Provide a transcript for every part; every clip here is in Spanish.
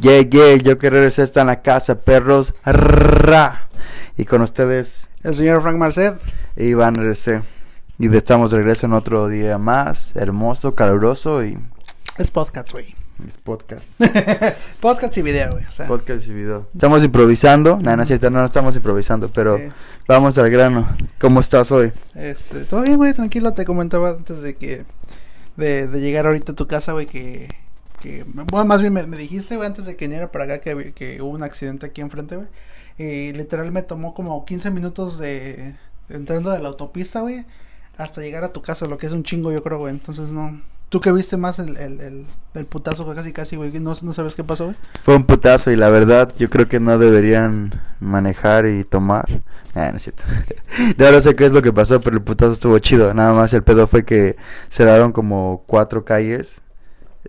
Yeah, yeah, yo que regresé está en la casa, perros. Ra. Y con ustedes, El señor Frank Marcet. Iván RC. Y estamos de regreso en otro día más, hermoso, caluroso y Es podcast, güey. es podcast. podcast y video, güey. O sea, Podcast y video. Estamos improvisando. No, no es cierto, no, no estamos improvisando, pero sí. vamos al grano. ¿Cómo estás hoy? Este, todo bien, güey, tranquilo. Te comentaba antes de que. De, de llegar ahorita a tu casa, güey, que. Que bueno, más bien me, dijiste, antes de que viniera para acá que, que hubo un accidente aquí enfrente, güey. Y literal me tomó como 15 minutos de. entrando de la autopista, güey. Hasta llegar a tu casa, lo que es un chingo, yo creo, güey. Entonces, no. Tú que viste más el, el, el, putazo casi, casi, güey. No, no sabes qué pasó, güey. Fue un putazo y la verdad yo creo que no deberían manejar y tomar. Ah, no es cierto. Ya no sé qué es lo que pasó, pero el putazo estuvo chido. Nada más el pedo fue que cerraron como cuatro calles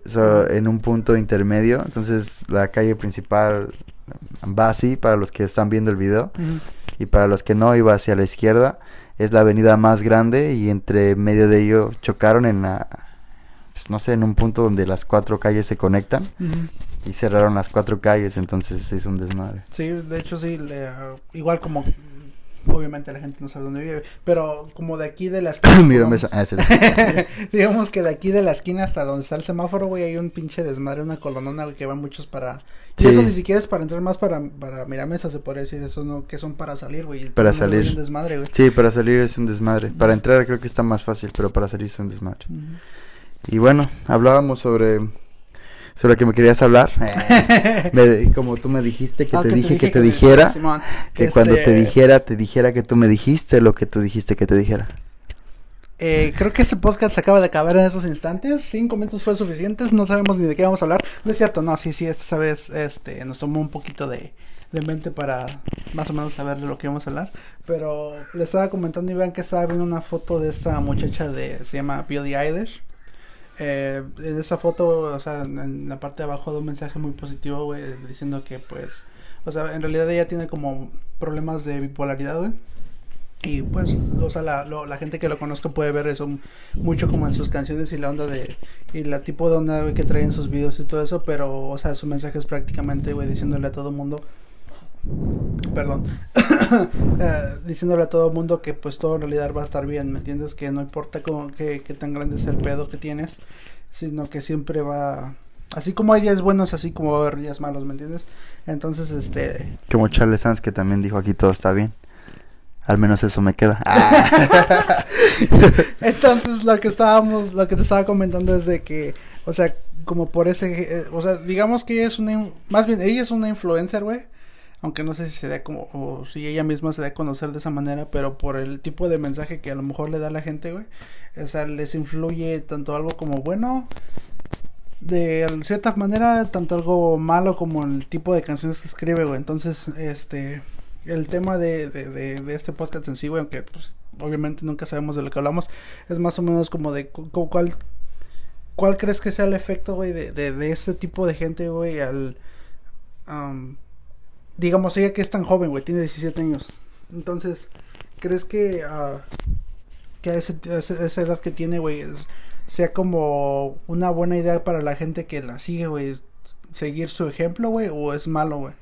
so, en un punto intermedio. Entonces la calle principal va así para los que están viendo el video y para los que no iba hacia la izquierda. Es la avenida más grande y entre medio de ello chocaron en la... pues, no sé, en un punto donde las cuatro calles se conectan y cerraron las cuatro calles, entonces se hizo un desmadre. Sí, de hecho sí, le, ah, igual como obviamente la gente no sabe dónde vive, pero como de aquí de la esquina, ah, sí. digamos que de aquí de la esquina hasta donde está el semáforo, güey, hay un pinche desmadre, una colonona, que van muchos para y eso ni siquiera es para entrar más para para Miramesa, se podría decir, eso no que son para salir, güey. Para salir. es un desmadre, güey. Sí, para salir es un desmadre. Para entrar creo que está más fácil, pero para salir es un desmadre. Y bueno, hablábamos sobre sobre que me querías hablar. Me- como tú me dijiste que Ah, te que dije que te dijera, Simón, que cuando este, te dijera, te dijera que tú me dijiste lo que tú dijiste que te dijera. Eh, creo que ese podcast se acaba de acabar en esos instantes. Cinco minutos fue suficientes. No sabemos ni de qué vamos a hablar. No es cierto, no, sí, sí, esta vez este, nos tomó un poquito de, de mente para más o menos saber de lo que íbamos a hablar. Pero le estaba comentando Iván que estaba viendo una foto de esta muchacha de, se llama Billie Eilish. Eh, en esa foto, o sea, en, la parte de abajo da un mensaje muy positivo, güey, diciendo que pues, o sea, en realidad ella tiene como problemas de bipolaridad, güey. Y pues, o sea, la, lo- la gente que lo conozca puede ver eso mucho como en sus canciones y la onda de, y la tipo de onda güey, que trae en sus videos y todo eso, pero, o sea, su mensaje es prácticamente, güey, diciéndole a todo mundo, perdón, eh, diciéndole a todo mundo que pues todo en realidad va a estar bien, ¿me entiendes? Que no importa cómo, que, que tan grande es el pedo que tienes, sino que siempre va, así como hay días buenos, así como va a haber días malos, ¿me entiendes? Entonces, este, Como Charles Sanz que también dijo aquí todo está bien. Al menos eso me queda. Ah. Entonces lo que estábamos, lo que te estaba comentando es de que, o sea, como por ese, eh, o sea, digamos que ella es una, más bien ella es una influencer, güey, aunque no sé si se da como, o si ella misma se da a conocer de esa manera, pero por el tipo de mensaje que a lo mejor le da a la gente, güey, o sea, les influye tanto algo como bueno, de cierta manera, tanto algo malo como el tipo de canciones que escribe, güey, entonces, este, el tema de, de, de, de este podcast en sí, güey, aunque pues obviamente nunca sabemos de lo que hablamos, es más o menos como de cu- cu- cuál, cuál crees que sea el efecto, güey, de, de, de ese tipo de gente, güey, al, am, digamos, ella que es tan joven, güey, tiene 17 años, entonces, ¿crees que, ah, que a, ese, a esa edad que tiene, güey, sea como una buena idea para la gente que la sigue, güey, seguir su ejemplo, güey, o es malo, güey?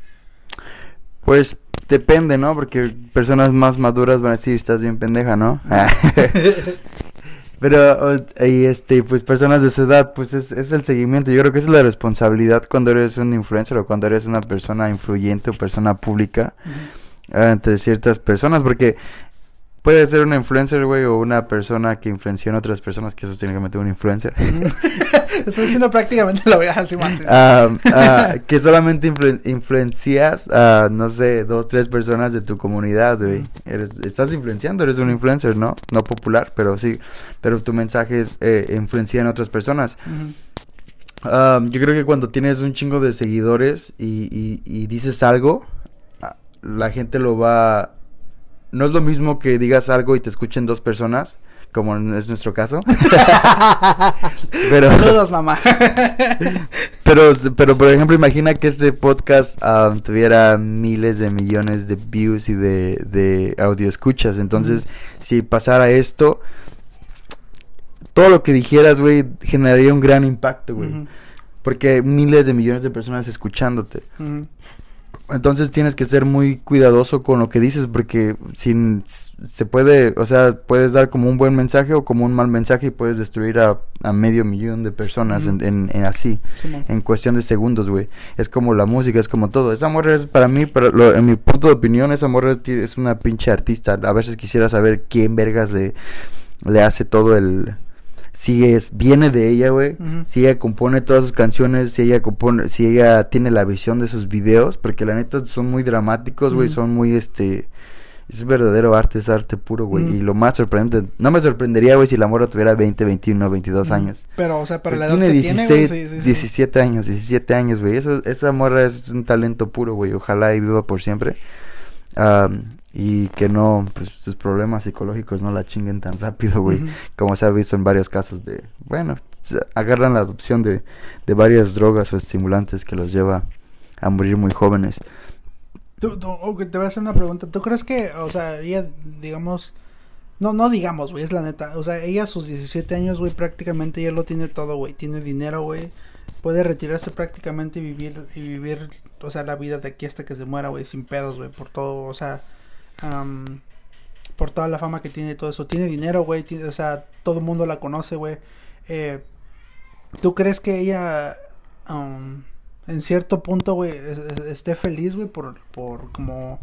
Pues depende, ¿no? Porque personas más maduras van a decir, estás bien pendeja, ¿no? Pero, y este, pues personas de su edad, pues es, es el seguimiento. Yo creo que esa es la responsabilidad cuando eres un influencer o cuando eres una persona influyente o persona pública eh, entre ciertas personas. Porque puede ser una influencer, güey, o una persona que influencia a otras personas, que eso tiene que meter un influencer. Estoy diciendo prácticamente lo voy a decir antes. Ah, ah, que solamente influ- influencias a, no sé, dos, tres personas de tu comunidad, güey. Estás influenciando, eres un influencer, ¿no? No popular, pero sí. Pero tu mensaje es eh, influencia en otras personas. Ah, yo creo que cuando tienes un chingo de seguidores y, y- y dices algo, la gente lo va... No es lo mismo que digas algo y te escuchen dos personas, como es nuestro caso. pero... Saludos, mamá. Pero, pero por ejemplo, imagina que este podcast ah, tuviera miles de millones de views y de, de audio escuchas. Entonces, si pasara esto, todo lo que dijeras, güey, generaría un gran impacto, güey. Porque hay miles de millones de personas escuchándote. Entonces tienes que ser muy cuidadoso con lo que dices porque sin se puede, o sea, puedes dar como un buen mensaje o como un mal mensaje y puedes destruir a, a medio millón de personas en, en- en así, en cuestión de segundos, güey. Es como la música, es como todo. Esa morra es para mí, pero lo- en mi punto de opinión, esa morra es, es una pinche artista. A veces quisiera saber quién vergas le, le hace todo el... Si es, viene de ella, güey. Si ella compone todas sus canciones, si ella compone, si ella tiene la visión de sus videos, porque la neta son muy dramáticos, güey, son muy este es verdadero arte, es arte puro, güey, y lo más sorprendente, no me sorprendería, güey, si la morra tuviera 20, 21, 22 Ujú. años. Pero, o sea, para la edad que tiene tiene, 16, güey, sí, sí, sí. 17 años, 17 años, güey. Eso, esa morra es un talento puro, güey. Ojalá y viva por siempre. Am, y que no, pues sus problemas psicológicos no la chinguen tan rápido, güey. Como se ha visto en varios casos de, bueno, agarran la adopción de, de varias drogas o estimulantes que los lleva a morir muy jóvenes. Tú, tú- ok, te voy a hacer una pregunta. ¿Tú crees que, o sea, ella, digamos, no, no digamos, güey, es la neta. O sea, ella a sus 17 años, güey, prácticamente ya lo tiene todo, güey. Tiene dinero, güey. Puede retirarse prácticamente y vivir, y vivir, o sea, la vida de aquí hasta que se muera, güey, sin pedos, güey, por todo, o sea, am, por toda la fama que tiene y todo eso. Tiene dinero, güey, o sea, todo el mundo la conoce, güey. Eh, ¿Tú crees que ella, am, en cierto punto, güey, es- es- esté feliz, güey, por, por como...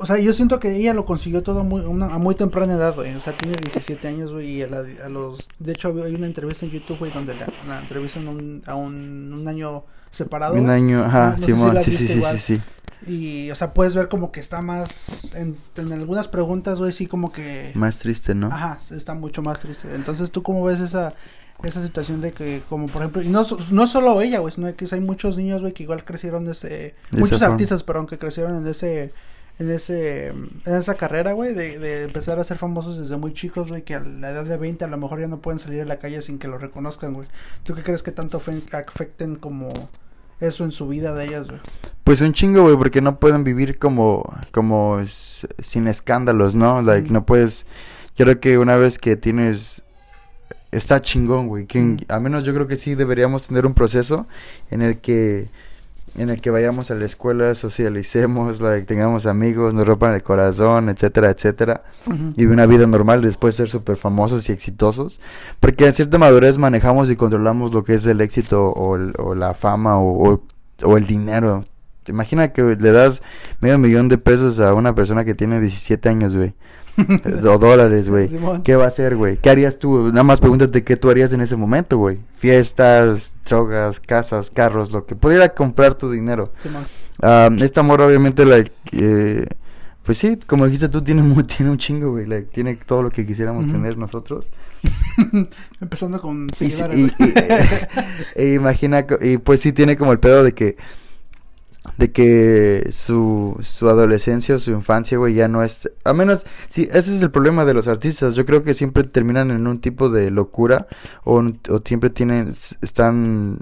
O sea, yo siento que ella lo consiguió todo muy, una, a muy temprana edad, güey. O sea, tiene 17 años, güey, y a, la- a los... De hecho, hay una entrevista en YouTube, güey, donde la, la entrevistan un, a un, un año separado. Un año, ajá, no si Simón, sí, sí, sí, sí. Y, o sea, puedes ver como que está más... En, en algunas preguntas, güey, sí como que... Más triste, ¿no? Ajá, está mucho más triste. Entonces, ¿tú cómo ves esa esa situación de que, como por ejemplo, y no, no solo ella, güey, sino que hay muchos niños, güey, que igual crecieron de ese... De muchos artistas, perdón, que crecieron en ese... En ese, en esa carrera, güey, de, de empezar a ser famosos desde muy chicos, güey, que a la edad de 20 a lo mejor ya no pueden salir a la calle sin que lo reconozcan, güey. ¿Tú qué crees que tanto fe- afecten como eso en su vida de ellas, güey? Pues un chingo, güey, porque no pueden vivir como, como sin escándalos, ¿no? Like, no puedes, yo creo que una vez que tienes, está chingón, güey, que a menos yo creo que sí deberíamos tener un proceso en el que, en el que vayamos a la escuela, socialicemos, like, tengamos amigos, nos rompan el corazón, etcétera, etcétera, y una vida normal después ser súper famosos y exitosos. Porque a cierta madurez manejamos y controlamos lo que es el éxito o, el- o la fama o, o- o el dinero. ¿Te imaginas que le das medio millón de pesos a una persona que tiene 17 años, güey? o dólares, güey. ¿Qué va a hacer, güey? ¿Qué harías tú? Nada más pregúntate qué tú harías en ese momento, güey. Fiestas, drogas, casas, carros, lo que pudiera comprar tu dinero. Simón. Ah, esta morra obviamente, like, eh, pues sí, como dijiste tú, tiene, mu- tiene un chingo, güey. like, tiene todo lo que quisiéramos tener nosotros. Empezando con Y, y- y- e imagina, y pues sí tiene como el pedo de que, de que su, su adolescencia o su infancia, güey, ya no es, a menos, sí, ese es el problema de los artistas. Yo creo que siempre terminan en un tipo de locura o, o siempre tienen, están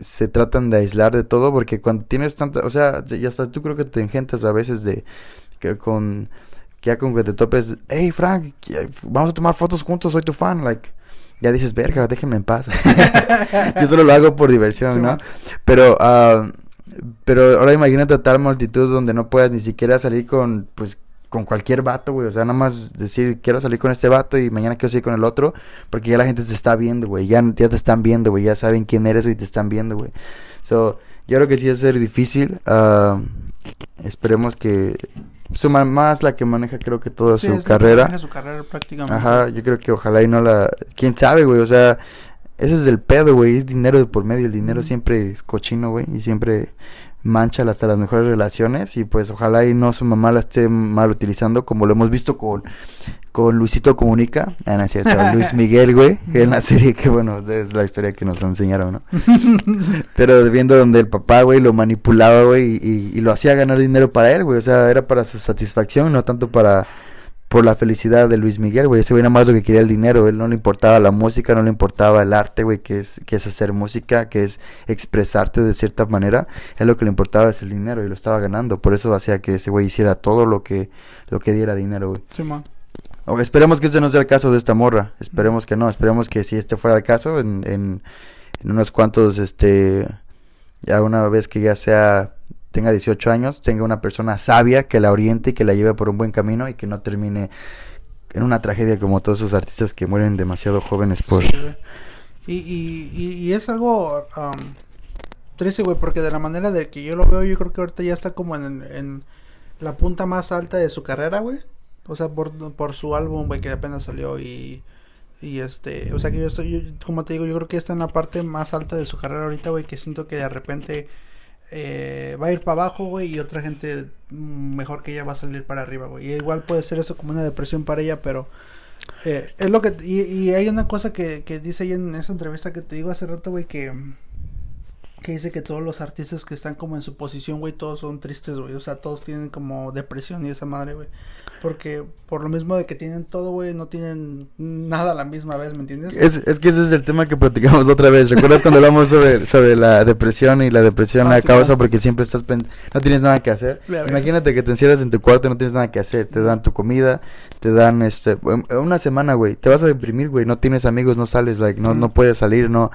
se tratan de aislar de todo porque cuando tienes tanta, o sea, y hasta tú creo que te engentas a veces de que con que ya con que te topes, hey Frank, ya- vamos a tomar fotos juntos, soy tu fan, like ya dices, verga, déjenme en paz. Yo solo lo hago por diversión, Sí, ¿no? man. Pero ah, pero ahora imagínate a tal multitud donde no puedas ni siquiera salir con pues con cualquier vato, güey, o sea, nada más decir, quiero salir con este vato y mañana quiero salir con el otro, porque ya la gente te está viendo, güey, ya, ya te están viendo, güey, ya saben quién eres y te están viendo, güey. So, yo creo que sí va a ser difícil, ah, esperemos que su mamá es la que maneja creo que toda Sí, su es lo que carrera. maneja su carrera prácticamente. Ajá, yo creo que ojalá y no la... ¿Quién sabe, güey? O sea, ese es el pedo, güey. Es dinero de por medio. El dinero siempre es cochino, güey. Y siempre mancha hasta las mejores relaciones. Y pues ojalá y no su mamá la esté mal utilizando como lo hemos visto con, con Luisito Comunica. Ah, no cierto. Luis Miguel, güey. En la serie que, bueno, es la historia que nos enseñaron, ¿no? Pero viendo donde el papá, güey, lo manipulaba, güey, y, y lo hacía ganar dinero para él, güey. O sea, era para su satisfacción, no tanto para por la felicidad de Luis Miguel, güey. Ese güey nada más lo que quería el dinero. Él no le importaba la música, no le importaba el arte, güey, que es, que es hacer música, que es expresarte de cierta manera. Él lo que le importaba es el dinero y lo estaba ganando. Por eso hacía que ese güey hiciera todo lo que, lo que diera dinero, güey. O esperemos que ese no sea el caso de esta morra. Esperemos que no. Esperemos que si este fuera el caso, en, en, en unos cuantos, este, ya una vez que ya sea, tenga 18 años, tenga una persona sabia que la oriente y que la lleve por un buen camino y que no termine en una tragedia como todos esos artistas que mueren demasiado jóvenes por... Y, y, y, y es algo um, triste, güey, porque de la manera de que yo lo veo, yo creo que ahorita ya está como en, en la punta más alta de su carrera, güey. O sea, por, por su álbum, güey, que apenas salió y... Y este, o sea que yo estoy, yo- como te digo, yo creo que está en la parte más alta de su carrera ahorita, güey, que siento que de repente eh, va a ir para abajo, güey, y otra gente mejor que ella va a salir para arriba, güey. Igual puede ser eso como una depresión para ella, pero eh, es lo que, y, y hay una cosa que, que dice ahí en esa entrevista que te digo hace rato, güey, que, que dice que todos los artistas que están como en su posición, güey, todos son tristes, güey, o sea, todos tienen como depresión y esa madre, güey. Porque por lo mismo de que tienen todo, güey, no tienen nada a la misma vez, ¿me entiendes? Es, es que ese es el tema que platicamos otra vez. ¿Recuerdas cuando hablamos sobre, sobre la depresión y la depresión Ah, la sí, causa claro. porque siempre estás pen- no tienes nada que hacer? Imagínate que te encierras en tu cuarto y no tienes nada que hacer. Te dan tu comida, te dan este em, una semana, güey. Te vas a deprimir, güey. No tienes amigos, no sales, like, no, Mm. no puedes salir, no.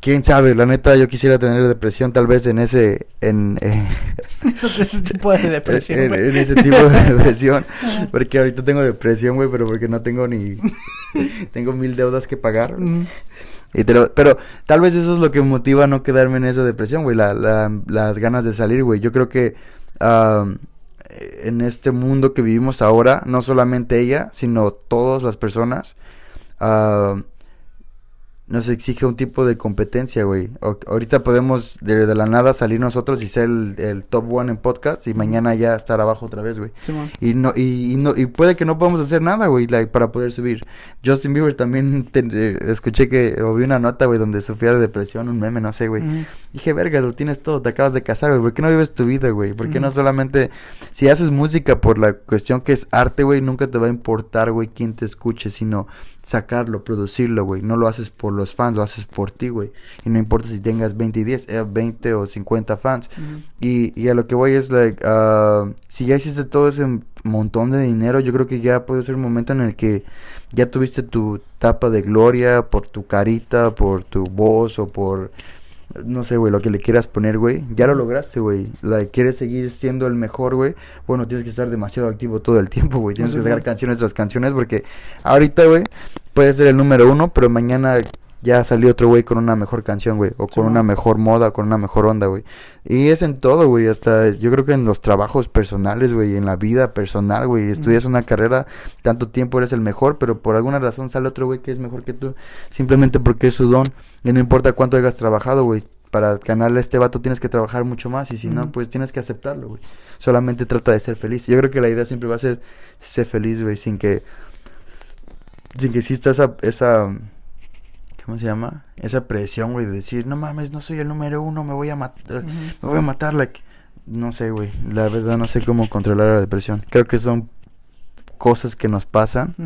Quién sabe, la neta, yo quisiera tener depresión tal vez en ese, en, eh, ese, tipo de depresión, en, en ese tipo de depresión. Porque ahorita tengo depresión, güey, pero porque no tengo ni, tengo mil deudas que pagar. Mm, Y te lo- pero tal vez eso es lo que me motiva a no quedarme en esa depresión, güey. La, la- las ganas de salir, güey. Yo creo que en este mundo que vivimos ahora, no solamente ella, sino todas las personas, nos exige un tipo de competencia, güey. O- ahorita podemos de, de la nada salir nosotros y ser el, el top one en podcast y mañana ya estar abajo otra vez, güey. Y no, y, y no, y puede que no podamos hacer nada, güey, like, para poder subir. Justin Bieber también te- eh, escuché que, o vi una nota, güey, donde sufría de depresión, un meme, no sé, güey. Mm, Dije, verga, lo tienes todo, te acabas de casar, güey, ¿por qué no vives tu vida, güey? ¿Por qué no Ujú. solamente, si haces música por la cuestión que es arte, güey, nunca te va a importar, güey, quién te escuche, sino sacarlo, producirlo, güey. No lo haces por los fans, lo haces por ti, güey. Y no importa si tengas 20 y 10, eh, 20 o 50 fans. mm, Y, y a lo que voy es, like, ah, si ya hiciste todo ese montón de dinero, yo creo que ya puede ser un momento en el que ya tuviste tu tapa de gloria por tu carita, por tu voz o por, no sé, güey, lo que le quieras poner, güey. Ya lo lograste, güey. Like, quieres seguir siendo el mejor, güey. Bueno, tienes que estar demasiado activo todo el tiempo, güey. Tienes Sí, que sacar sí. canciones tras canciones porque ahorita, güey, puedes ser el número uno, pero mañana ya salió otro güey con una mejor canción, güey, o con Sí, una mejor moda, con una mejor onda, güey. Y es en todo, güey, hasta yo creo que en los trabajos personales, güey, en la vida personal, güey, estudias una carrera, tanto tiempo eres el mejor, pero por alguna razón sale otro güey que es mejor que tú, simplemente porque es su don, y no importa cuánto hayas trabajado, güey. Para ganarle a este vato tienes que trabajar mucho más y si no, pues tienes que aceptarlo, güey. Solamente trata de ser feliz. Yo creo que la idea siempre va a ser ser feliz, güey, sin que sin que exista esa, esa, ¿cómo se llama? Esa presión, güey, de decir, no mames, no soy el número uno, me voy a matar, ujú. me voy a matar, like, no sé, güey, la verdad no sé cómo controlar la depresión. Creo que son cosas que nos pasan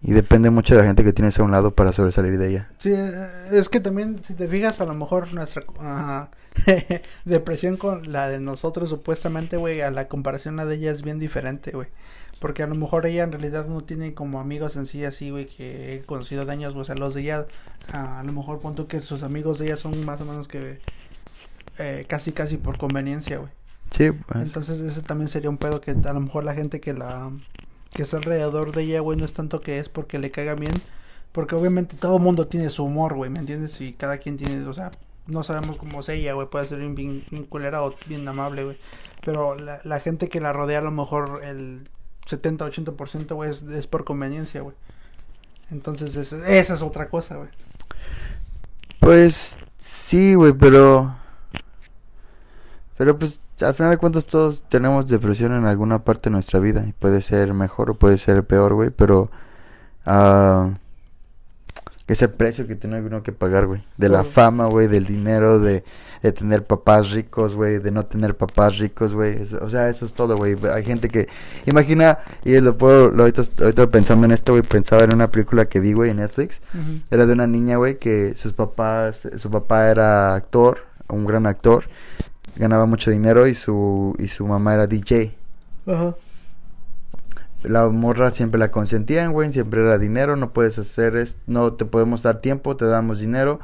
y depende mucho de la gente que tienes a un lado para sobresalir de ella. Sí, eh, es que también, si te fijas, a lo mejor nuestra depresión con la de nosotros, supuestamente, güey, a la comparación a la de ella es bien diferente, güey. Porque a lo mejor ella en realidad no tiene como amigos en sí así, güey, que he conocido de años, güey. O sea, los de ella, ah, a lo mejor punto que sus amigos de ella son más o menos que eh, casi, casi por conveniencia, güey. Sí, pues, Entonces ese también sería un pedo que a lo mejor la gente que la que está alrededor de ella, güey, no es tanto que es porque le caiga bien, porque obviamente todo mundo tiene su humor, güey, ¿me entiendes? Y cada quien tiene, o sea, no sabemos cómo es ella, güey, puede ser bien, bien, bien culera o bien amable, güey. Pero la, la gente que la rodea a lo mejor el 70-80%, güey, es, es por conveniencia, güey. Entonces es- esa es otra cosa, güey. pues sí, güey, pero pero pues al final de cuentas todos tenemos depresión en alguna parte de nuestra vida y puede ser mejor o puede ser peor, güey, pero ah, es el precio que tiene uno que pagar, güey, de la fama, güey, del dinero, de, de tener papás ricos, güey, de no tener papás ricos, güey, o sea, eso es todo, güey, hay gente que, imagina, y lo puedo, lo, ahorita, ahorita pensando en esto, güey, pensaba en una película que vi, güey, en Netflix, era de una niña, güey, que sus papás, su papá era actor, un gran actor, ganaba mucho dinero y su y su mamá era DJ. Ajá. La morra siempre la consentían, güey, siempre era dinero, no puedes hacer es, no te podemos dar tiempo, te damos dinero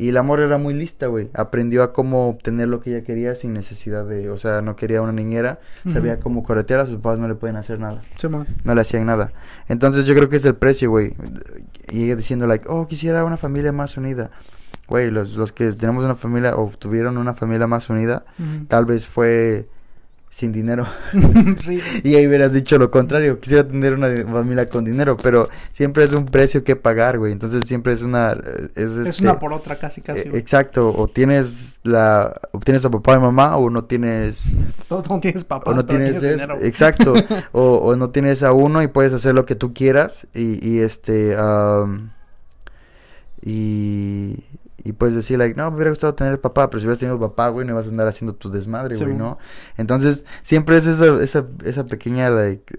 Y la morra era muy lista, güey. Aprendió a cómo obtener lo que ella quería sin necesidad de, o sea, no quería una niñera, sabía cómo corretear, a sus papás no le pueden hacer nada. No le hacían nada. Entonces yo creo que es el precio, güey. Y ella diciendo, like, oh, quisiera una familia más unida. Güey, los, los que tenemos una familia o tuvieron una familia más unida, tal vez fue sin dinero. sí. y ahí hubieras dicho lo contrario, quisiera tener una familia con dinero, pero siempre es un precio que pagar, güey. Entonces siempre es una... Es, Es este, una por otra casi, casi. eh, güey. exacto, o tienes la... O tienes a papá y mamá, o no tienes... No, no tienes papás, O no tienes, tienes es- dinero. exacto, o, o no tienes a uno y puedes hacer lo que tú quieras y, y este am, y, y puedes decir like, no, me hubiera gustado tener papá, pero si hubieras tenido papá, güey, no ibas a andar haciendo tu desmadre, güey. ¿no? Entonces, siempre es esa, esa, esa pequeña, like,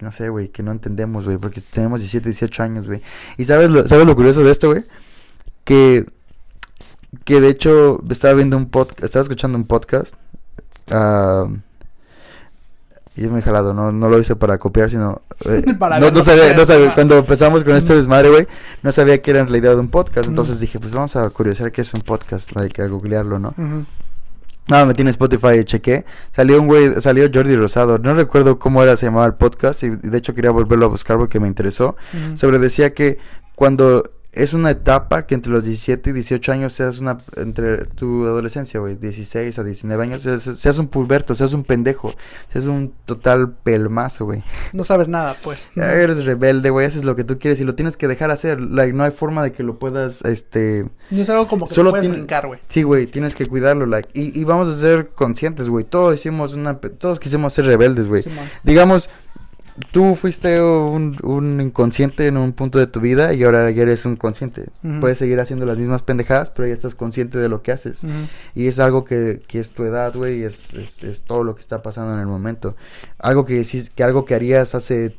no sé, güey, que no entendemos, güey, porque tenemos 17, 18 años, güey. Y sabes lo, sabes lo curioso de esto, güey, que, que de hecho estaba viendo un podcast, estaba escuchando un podcast, am, y es muy jalado, no, no lo hice para copiar, sino... eh, Para no, no sabía, no sabía, cuando empezamos con este desmadre, güey, no sabía que era en realidad un podcast, entonces dije, pues vamos a curiosear qué es un podcast, like, a googlearlo, ¿no? Ujú. No, metí en Spotify y chequé. Salió un güey, salió Jordi Rosado. No recuerdo cómo era, se llamaba el podcast. Y de hecho quería volverlo a buscar porque me interesó. Ujú. Sobre decía que cuando es una etapa que entre los 17 y 18 años seas una. Entre tu adolescencia, güey, 16 a 19 años, seas, seas un pulberto, seas un pendejo, seas un total pelmazo, güey. No sabes nada, pues. Ya Eres rebelde, güey, haces lo que tú quieres y lo tienes que dejar hacer. Like, no hay forma de que lo puedas, este. No es algo como que Solo puedes brincar, güey. Sí, güey, tienes que cuidarlo, like. Y, y vamos a ser conscientes, güey. Todos hicimos una. Todos quisimos ser rebeldes, güey. Digamos, tú fuiste un, un inconsciente en un punto de tu vida y ahora ya eres un consciente. Puedes seguir haciendo las mismas pendejadas, pero ya estás consciente de lo que haces. Y es algo que, que es tu edad, güey, y es, es, es todo lo que está pasando en el momento. Algo que que algo que harías hace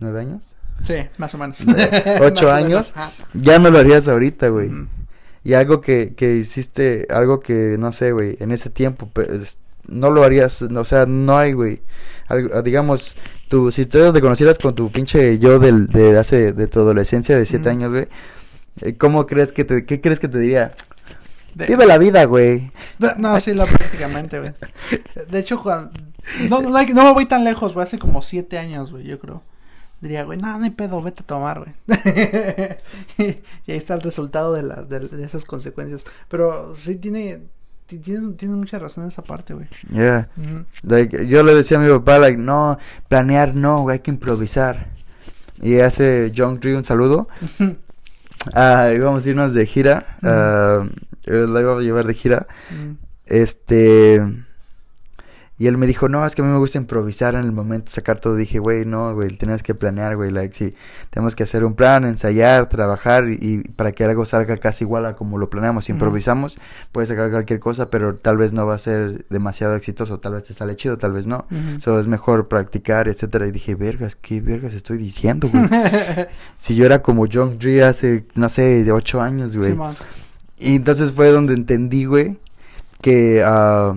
nueve años, Sí, más o menos. ¿Ocho años? menos, ya no lo harías ahorita, güey. Y algo que, que hiciste, algo que, no sé, güey, en ese tiempo, pues, no lo harías, no, o sea, no hay, güey. Algo- digamos, tú, si tú te conocieras con tu pinche yo del, de hace, de tu adolescencia de siete Ujú. años, güey, eh, ¿cómo crees que te, qué crees que te diría? De- Vive la vida, güey. no, sí, la prácticamente, güey. De hecho, cuando... No, no, me voy tan lejos, güey. Hace como siete años, güey, yo creo. Diría, güey, no, no hay pedo, vete a tomar, güey. y ahí está el resultado de, las de, de esas consecuencias. Pero sí tiene, ti- tiene, tiene mucha razón en esa parte, güey. Yeah. Like, yo le decía a mi papá, like, no, planear no, güey, hay que improvisar. Y hace John Tree un saludo. Ah, íbamos a irnos de gira. Yo la iba a llevar de gira. Este. Y él me dijo, no, es que a mí me gusta improvisar en el momento, sacar todo. Dije, güey, no, güey, tienes que planear, güey. Like, sí, tenemos que hacer un plan, ensayar, trabajar y, y para que algo salga casi igual a como lo planeamos. Si improvisamos, puede sacar cualquier cosa, pero tal vez no va a ser demasiado exitoso. Tal vez te sale chido, tal vez no. Ujú. So, es mejor practicar, etcétera. Y dije, vergas, ¿qué vergas estoy diciendo, güey? si yo era como John Dre hace, no sé, de ocho años, güey. Simón. Y entonces fue donde entendí, güey, que, ah,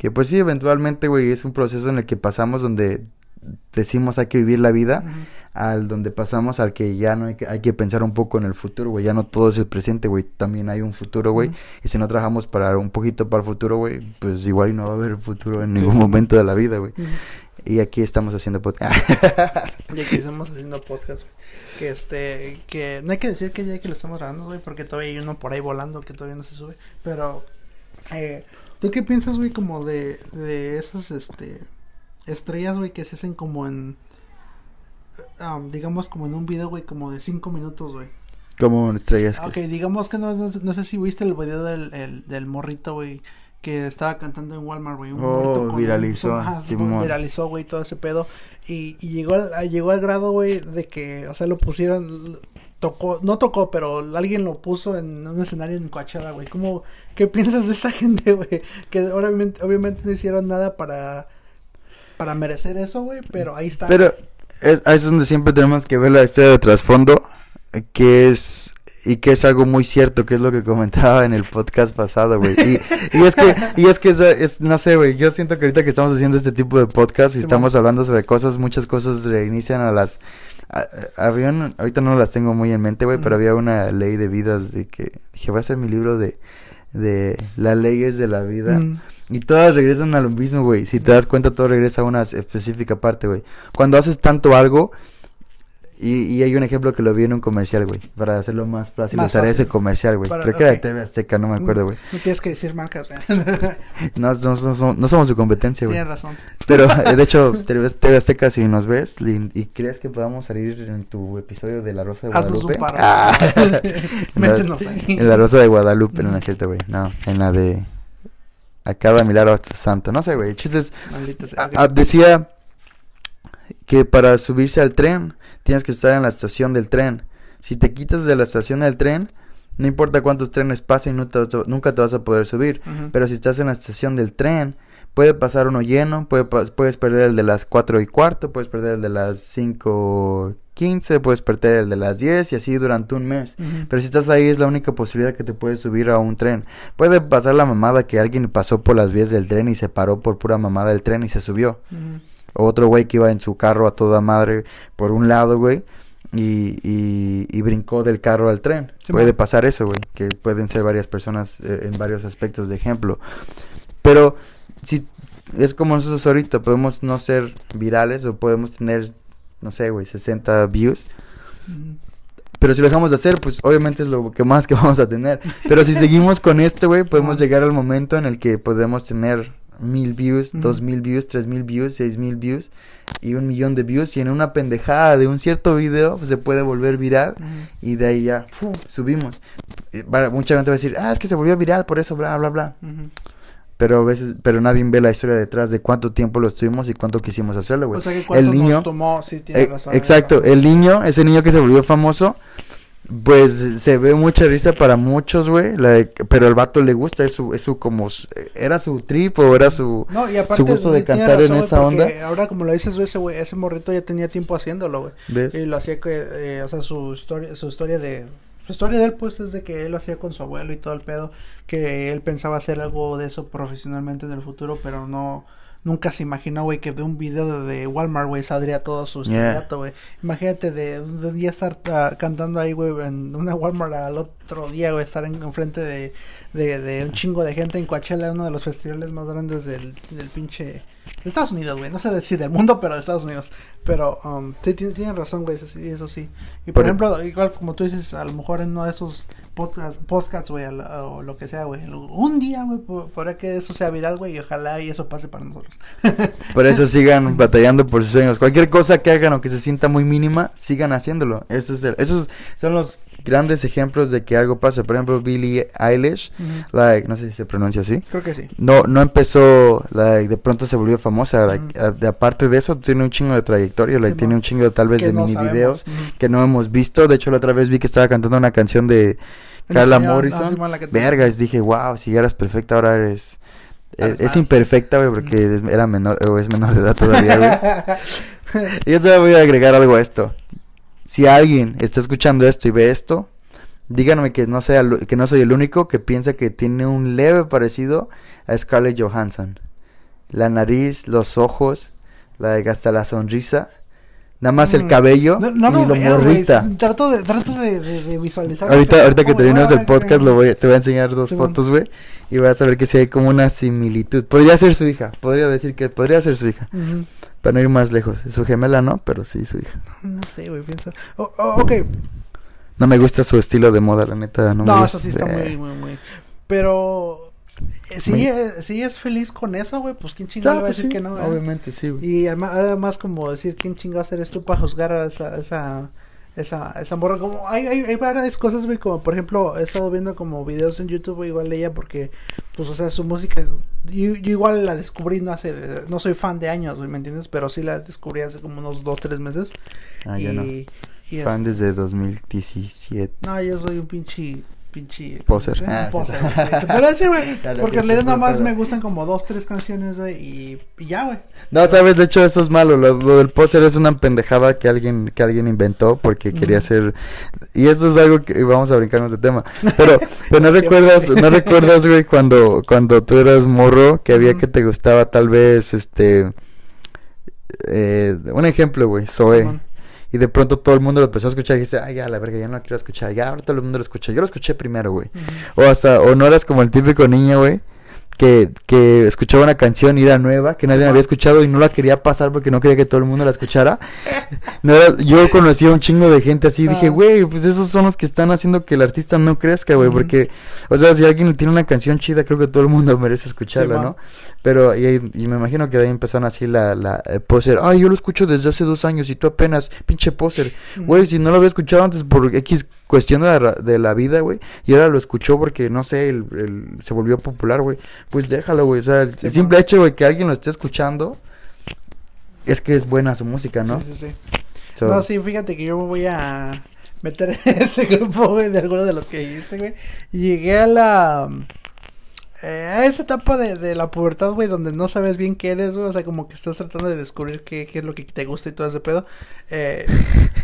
que pues sí, eventualmente, güey, es un proceso en el que pasamos donde decimos hay que vivir la vida, al donde pasamos al que ya no hay que, hay que pensar un poco en el futuro, güey, ya no todo es el presente, güey, también hay un futuro, güey, y si no trabajamos para un poquito para el futuro, güey, pues igual no va a haber futuro en Sí. ningún momento de la vida, güey. Y aquí estamos haciendo podcast. Y aquí estamos haciendo podcast, güey. Que este, que no hay que decir que ya que lo estamos grabando, güey, porque todavía hay uno por ahí volando que todavía no se sube. Pero, eh, ¿tú qué piensas, güey, como de, de esas, este, estrellas, güey, que se hacen como en, um, digamos, como en un video, güey, como de cinco minutos, güey? Como estrellas. que- Ok, digamos que no, no, no sé si viste el video del, el, del morrito, güey, que estaba cantando en Walmart, güey. Un Oh, morrito con un- viralizó, ajá, Simón. viralizó, güey, todo ese pedo. Y, y llegó, al, llegó al grado, güey, de que, o sea, lo pusieron, tocó, no tocó, pero alguien lo puso en un escenario en Coachella, güey. ¿Cómo, qué piensas de esa gente, güey? Que obviamente, obviamente no hicieron nada para, para merecer eso, güey, pero ahí está. Pero ahí es donde siempre tenemos que ver la historia de trasfondo, que es y que es algo muy cierto, que es lo que comentaba en el podcast pasado, güey. Y, y es que, y es que es, es- no sé, güey, yo siento que ahorita que estamos haciendo este tipo de podcast y Sí, estamos hablando sobre cosas, muchas cosas reinician a las... a- a- había un- ahorita no las tengo muy en mente, güey, pero había una ley de vidas de que dije, voy a hacer mi libro de, de las leyes de la vida. Mm, Y todas regresan a lo mismo, güey. Si te das cuenta, todo regresa a una específica parte, güey. Cuando haces tanto algo, y, y hay un ejemplo que lo vi en un comercial, güey. Para hacerlo más fácil, Más usaré fácil. ese comercial, güey. Para- Creo que era de. TV Azteca, no me acuerdo, güey. No tienes que decir marcas. No, no, no, no- no somos su competencia, güey. Tienes razón. Pero, eh, de hecho, TV Azteca, si nos ves y, y crees que podamos salir en tu episodio de La Rosa de Haznos un Guadalupe. paro. Ah. Métenos ahí. En La Rosa de Guadalupe, no, es cierto, güey. No, en la de... Acaba milagro a tu santo. No sé, güey. Chistes... Maldita sea. Decía que para subirse al tren tienes que estar en la estación del tren. Si te quitas de la estación del tren, no importa cuántos trenes pasen, no te nunca te vas a poder subir. Pero si estás en la estación del tren, puede pasar uno lleno, puede puedes perder el de las 4 y cuarto, puedes perder el de las 5 15, puedes perder el de las 10 y así durante un mes. Pero si estás ahí es la única posibilidad que te puedes subir a un tren. Puede pasar la mamada que alguien pasó por las vías del tren y se paró por pura mamada del tren y se subió. O otro güey que iba en su carro a toda madre por un lado, güey. Y, y, y brincó del carro al tren. Sí, Puede man. pasar eso, güey. Que pueden ser varias personas eh, en varios aspectos de ejemplo. Pero si es como nosotros ahorita, podemos no ser virales o podemos tener, no sé, güey, 60 views. Ujú. Pero si lo dejamos de hacer, pues obviamente es lo que más que vamos a tener. Pero si seguimos con esto, güey, podemos llegar al momento en el que podemos tener mil views, dos mil views, tres mil views, seis mil views y un millón de views. Y en una pendejada de un cierto video pues, se puede volver viral y de ahí ya subimos. Mucha gente va a decir, ah, es que se volvió viral por eso, bla, bla, bla. Pero a veces, pero nadie ve la historia detrás de cuánto tiempo lo estuvimos y cuánto quisimos hacerlo, güey. O sea que cuánto el niño, nos tomó, sí, tienes eh, razón. exacto, el niño, ese niño que se volvió famoso, pues se ve mucha risa para muchos, güey, pero al vato le gusta, es su, es su como, su- era su trip o era su, No, y aparte gusto de cantar en esa onda. Ahora como lo dices, güey, ese güey, ese morrito ya tenía tiempo haciéndolo, güey. ¿ves? Y lo hacía que, eh, o sea, su historia, su historia de, su historia de él, pues, es de que él lo hacía con su abuelo y todo el pedo, que él pensaba hacer algo de eso profesionalmente en el futuro, pero no, nunca se imaginó, güey, que de un video de, Walmart, güey, saldría todo su estrellato, güey. Imagínate de, un día estar ah, cantando ahí, güey, en una Walmart al otro día, güey, estar en, enfrente de, de, de un chingo de gente en Coachella, uno de los festivales más grandes del, del pinche... De Estados Unidos, güey. No sé decir del mundo, pero de Estados Unidos. Pero, um, sí, tien- tienen razón, güey. Eso sí, eso sí. Y por Por- ejemplo, igual como tú dices, a lo mejor en uno de esos podcasts, podcasts güey, o lo que sea, güey. Un día, güey, po- podrá que eso sea viral, güey, y ojalá y eso pase para nosotros. Por eso sigan batallando por sus sueños. Cualquier cosa que hagan o que se sienta muy mínima, sigan haciéndolo. Eso es el- esos son los grandes ejemplos de que algo pasa. Por ejemplo, Billie Eilish, like, no sé si se pronuncia así. Creo que sí. No, no empezó, like, de pronto se volvió famosa. Like, Ujú. a- de aparte de eso, tiene un chingo de trayectoria, like, Sí, tiene mo. un chingo tal vez de no mini sabemos. videos Ujú. que no hemos visto. De hecho, la otra vez vi que estaba cantando una canción de Carla español, Morrison. ah, sí, la que te- Vergas, dije, wow, si ya eras perfecta, ahora eres... Es, es imperfecta, güey, porque es- era menor, o es menor de edad todavía, güey. Y yo solo voy a agregar algo a esto. Si alguien está escuchando esto y ve esto, díganme que no, sea, que no soy el único que piensa que tiene un leve parecido a Scarlett Johansson. La nariz, los ojos, la, hasta la sonrisa. Nada más el Mm. cabello No, no y lo morrita. Trato de, trato de, de, de visualizar. Ahorita, ahorita que ¿Cómo- terminemos el podcast lo voy, te voy a enseñar dos fotos, güey. Y vas a ver que sí hay como una similitud. Podría ser su hija. Podría decir que podría ser su hija. Para no ir más lejos. Su gemela no, pero sí su hija. No sé, güey, pienso. Oh, oh, ok, No me gusta su estilo de moda, la neta. No, No, me eso sí está muy, muy, muy. Pero. Si, Muy- eh, si es feliz con eso, güey, pues quién chingado le No, va a decir sí, que no, eh? Obviamente sí, güey. Y además, además, como decir quién chingados eres tú para juzgar a esa, esa, esa, esa morra. Como hay, hay, hay varias cosas, güey, como por ejemplo, he estado viendo como videos en YouTube, igual de ella, porque, pues, o sea, su música, yo, yo igual la descubrí, no hace, no soy fan de años, güey, ¿me entiendes? Pero sí la descubrí hace como unos dos, tres meses. Ah, y, yo no. y es- Fan desde 2017. no, yo soy un pinche pinche Poser. ¿sí? Ah. Poser, güey, sí, Pero así, güey. Ya lo Porque en realidad nada más pero- me gustan como dos, tres canciones, güey. Y, y ya, güey. No, sabes, de hecho eso es malo. Lo, lo del póster es una pendejada que alguien que alguien inventó porque quería Ujú. hacer y eso es algo que vamos a brincarnos de tema. Pero, pero no recuerdas, no recuerdas, güey, cuando cuando tú eras morro que había que te gustaba tal vez este eh, un ejemplo, güey, Zoe. Y de pronto todo el mundo lo empezó a escuchar y dice, ay, ya, la verga, ya no la quiero escuchar. Ya, ahora todo el mundo lo escucha. Yo lo escuché primero, güey. O hasta, o no eras como el típico niño, güey, que, que escuchaba una canción y era nueva, que nadie había escuchado y no la quería pasar porque no quería que todo el mundo la escuchara. No era- yo conocí a un chingo de gente así y dije, güey, pues esos son los que están haciendo que el artista no crezca, güey, porque, o sea, si alguien tiene una canción chida, creo que todo el mundo merece escucharla. ¿no? Pero, y, y me imagino que ahí empezaron así la, la eh, poser, ay, yo lo escucho desde hace dos años y tú apenas, pinche poser. Güey, si no lo había escuchado antes por X cuestión de la, de la vida, güey, y ahora lo escuchó porque, no sé, el, el- se volvió popular, güey, pues déjalo, güey, o sea, el, Sí, el simple hecho, güey, que alguien lo esté escuchando, es que es buena su música, ¿no? Sí, sí, sí. So, No, sí, fíjate que yo me voy a meter en ese grupo, güey, de algunos de los que dijiste, güey. Llegué a la... eh, a esa etapa de, de la pubertad, güey, donde no sabes bien qué eres, güey. O sea, como que estás tratando de descubrir qué, qué es lo que te gusta y todo ese pedo. Eh,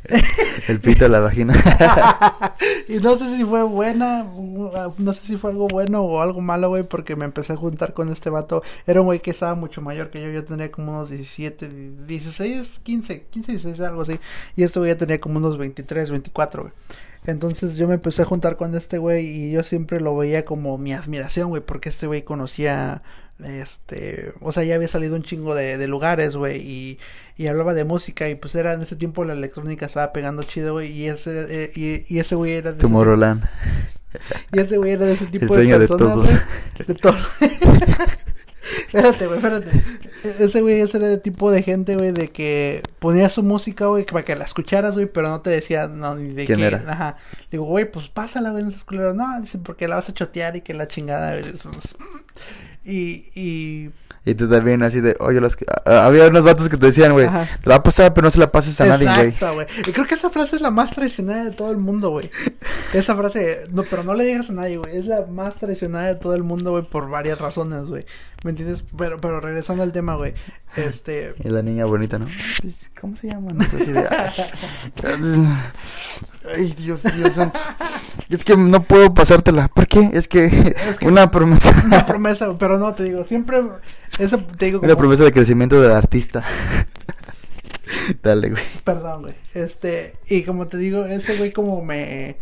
El pito de la vagina. y no sé si fue buena, no sé si fue algo bueno o algo malo, güey, porque me empecé a juntar con este vato. Era un güey que estaba mucho mayor que yo, yo tenía como unos 17, 16, 15, 15, 16, algo así. Y este güey ya tenía como unos 23, 24, güey. Entonces yo me empecé a juntar con este güey y yo siempre lo veía como mi admiración, güey, porque este güey conocía, este, o sea, ya había salido un chingo de, de lugares, güey, y, y hablaba de música y pues era en ese tiempo la electrónica estaba pegando chido, güey, y ese, eh, y, y ese güey era de Tomorrowland. y ese güey era de ese tipo de sueño de personas, todos. güey, de todo. espérate, güey, espérate. E- Ese güey ese era de tipo de gente, güey, de que ponía su música, güey, para que la escucharas, güey, pero no te decía no, ni de ¿Quién qué. era? Ajá. Digo, güey, pues pásala, güey, no seas culero. No, dice, porque la vas a chotear y que la chingada, güey. Y, y, Y tú también así de, oye, que... había unos vatos que te decían, güey, te la va a pasar, pero no se la pases a nadie, güey. Güey. Y creo que esa frase es la más traicionada de todo el mundo, güey. Esa frase, no, pero no le digas a nadie, güey. Es la más traicionada de todo el mundo, güey, por varias razones, güey. ¿Me entiendes? Pero, pero regresando al tema, güey. Este. Y la niña bonita, ¿no? Pues, ¿Cómo se llama? No sé, de, ay, Dios, Dios santo. Es que no puedo pasártela. ¿Por qué? Es que, Es que- una promesa. Una promesa, pero no, te digo, siempre. Eso te digo Una como. promesa de crecimiento del artista. Dale, güey. Perdón, güey. Este. Y como te digo, ese güey, como me.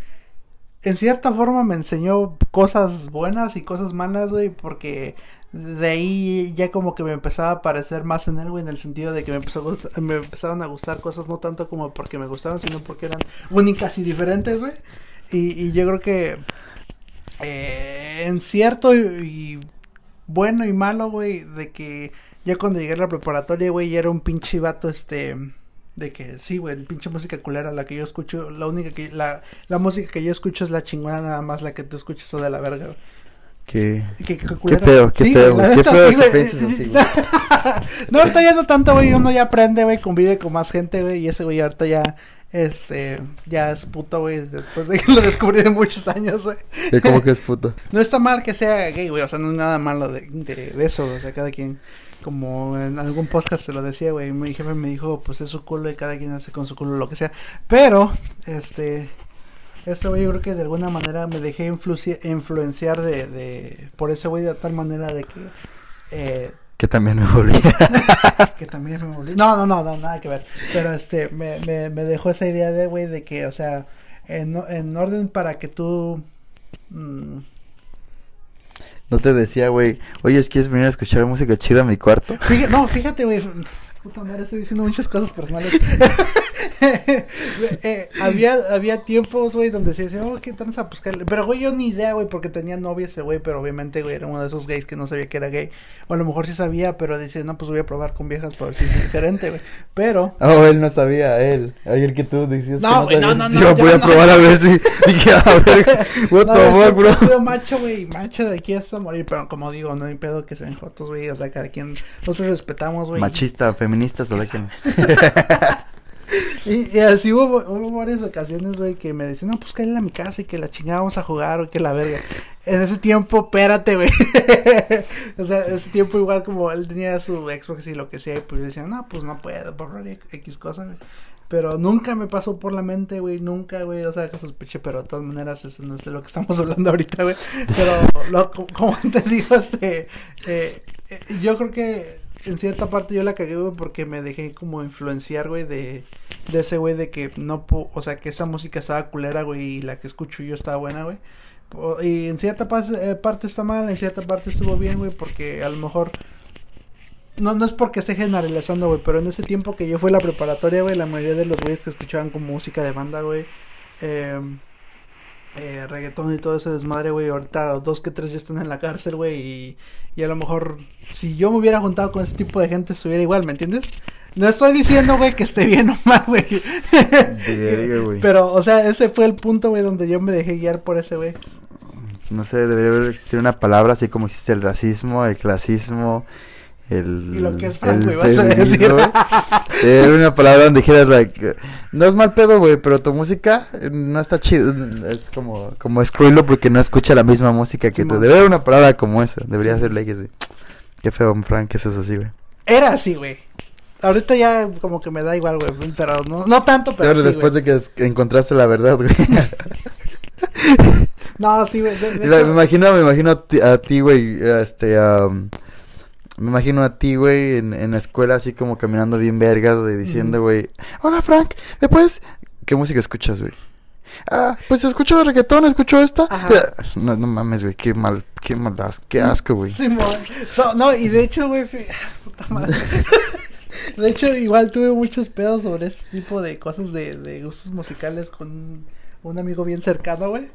En cierta forma me enseñó cosas buenas y cosas malas, güey, porque de ahí ya como que me empezaba a parecer más en él, güey, en el sentido de que me, empezó a gustar- me empezaron a gustar cosas no tanto como porque me gustaban, sino porque eran únicas y diferentes, güey. Y, y yo creo que eh, en cierto y, bueno y malo, güey, de que ya cuando llegué a la preparatoria, güey, ya era un pinche vato, este, de que sí, güey, pinche música culera, la que yo escucho, la única que, la, la música que yo escucho es la chingona, nada más la que tú escuchas o de la verga, güey. Qué, Qué, qué qué feo, qué Sí, feo, güey, neta, feo sí, que así, güey. no, ahorita ya no tanto, güey, uno ya aprende, güey, convive con más gente, güey, y ese güey ahorita ya, este, ya es puto, güey, después de que lo descubrí de muchos años, güey. Como que es puto. No está mal que sea gay, güey, o sea, no es nada malo de, de, de eso, o sea, cada quien, como en algún podcast se lo decía, güey, mi jefe me dijo, pues es su culo y cada quien hace con su culo lo que sea, pero, este, este güey yo creo que de alguna manera me dejé influenciar de, de, por ese güey de tal manera de que, eh, Que también me volví. que también me volví. No, no, no, no, nada que ver. Pero este, me, me, me dejó esa idea de, güey, de que, o sea, en, en orden para que tú. mm, No te decía, güey, oye, ¿es quieres venir a escuchar música chida a mi cuarto? fíjate, no, fíjate, güey. Puta madre, estoy diciendo muchas cosas personales. Eh, había, había tiempos, güey, donde se decía, oh, qué tranza, pues, Pero, güey, yo ni idea, güey, porque tenía novia ese güey, pero obviamente, güey, era uno de esos gays que no sabía que era gay. O a lo mejor sí sabía, pero dice, no, pues voy a probar con viejas para ver si es diferente, güey. Pero, Oh, él no sabía, él. Ayer que tú decías No, que güey, no, sabías. no, Yo no, voy yo a no. probar a ver si... Dije, a ver, what No, the fuck, bro. he sido macho, güey, macho de aquí hasta morir, pero como digo, no hay pedo que sean jotos, güey, o sea, cada quien, nosotros respetamos, güey. Machista, feminista, solo que... Y, así hubo, hubo varias ocasiones, güey, que me decían, no, pues cállate a mi casa y que la chingada vamos a jugar o que la verga. En ese tiempo, espérate, güey. o sea, ese tiempo igual como él tenía su Xbox y lo que sea, y pues yo decía, no, pues no puedo borrar X cosa, güey. Pero nunca me pasó por la mente, güey, nunca, güey, o sea, que sospeché, pero de todas maneras eso no es de lo que estamos hablando ahorita, güey. Pero, como te digo, este, eh, eh, yo creo que en cierta parte yo la cagué, güey, porque me dejé como influenciar, güey, de, de ese güey de que no, o sea, que esa música estaba culera, güey, y la que escucho yo estaba buena, güey. Y en cierta eh, parte está mal, en cierta parte estuvo bien, güey, porque a lo mejor... No, no es porque esté generalizando, güey, pero en ese tiempo que yo fui a la preparatoria, güey, la mayoría de los güeyes que escuchaban como música de banda, güey, eh, eh, reggaetón y todo ese desmadre, güey, ahorita dos que tres ya están en la cárcel, güey, y, y a lo mejor si yo me hubiera juntado con ese tipo de gente estuviera igual, ¿me entiendes? No estoy diciendo, güey, que esté bien o mal, güey. Pero, o sea, ese fue el punto, güey, donde yo me dejé guiar por ese, güey no sé, debería existir una palabra así como existe el racismo, el clasismo, el... Y lo que es Frank, güey, vas a decir. Era una palabra donde dijeras, like, no es mal pedo, güey, pero tu música no está chido. Es como, como excluirlo porque no escucha la misma música que tú. Debería haber una palabra como esa, debería ser leyes, güey. Qué feo, Frank, que es así, güey. Era así, güey. Ahorita ya como que me da igual, güey, pero no, no tanto, pero, pero sí, después de que encontraste la verdad, güey. No, sí, güey. Me imagino, me imagino a ti, güey, este, me imagino a ti, güey, en, en la escuela así como caminando bien verga, de diciendo, güey, hola Frank, ¿después qué música escuchas, güey? Ah, pues escucho reggaetón, escucho esta. No, no mames, güey, qué mal, qué mal, qué asco, güey. Sí, no, y de hecho, güey, puta madre. de hecho, igual tuve muchos pedos sobre este tipo de cosas de, de gustos musicales con un amigo bien cercano, güey.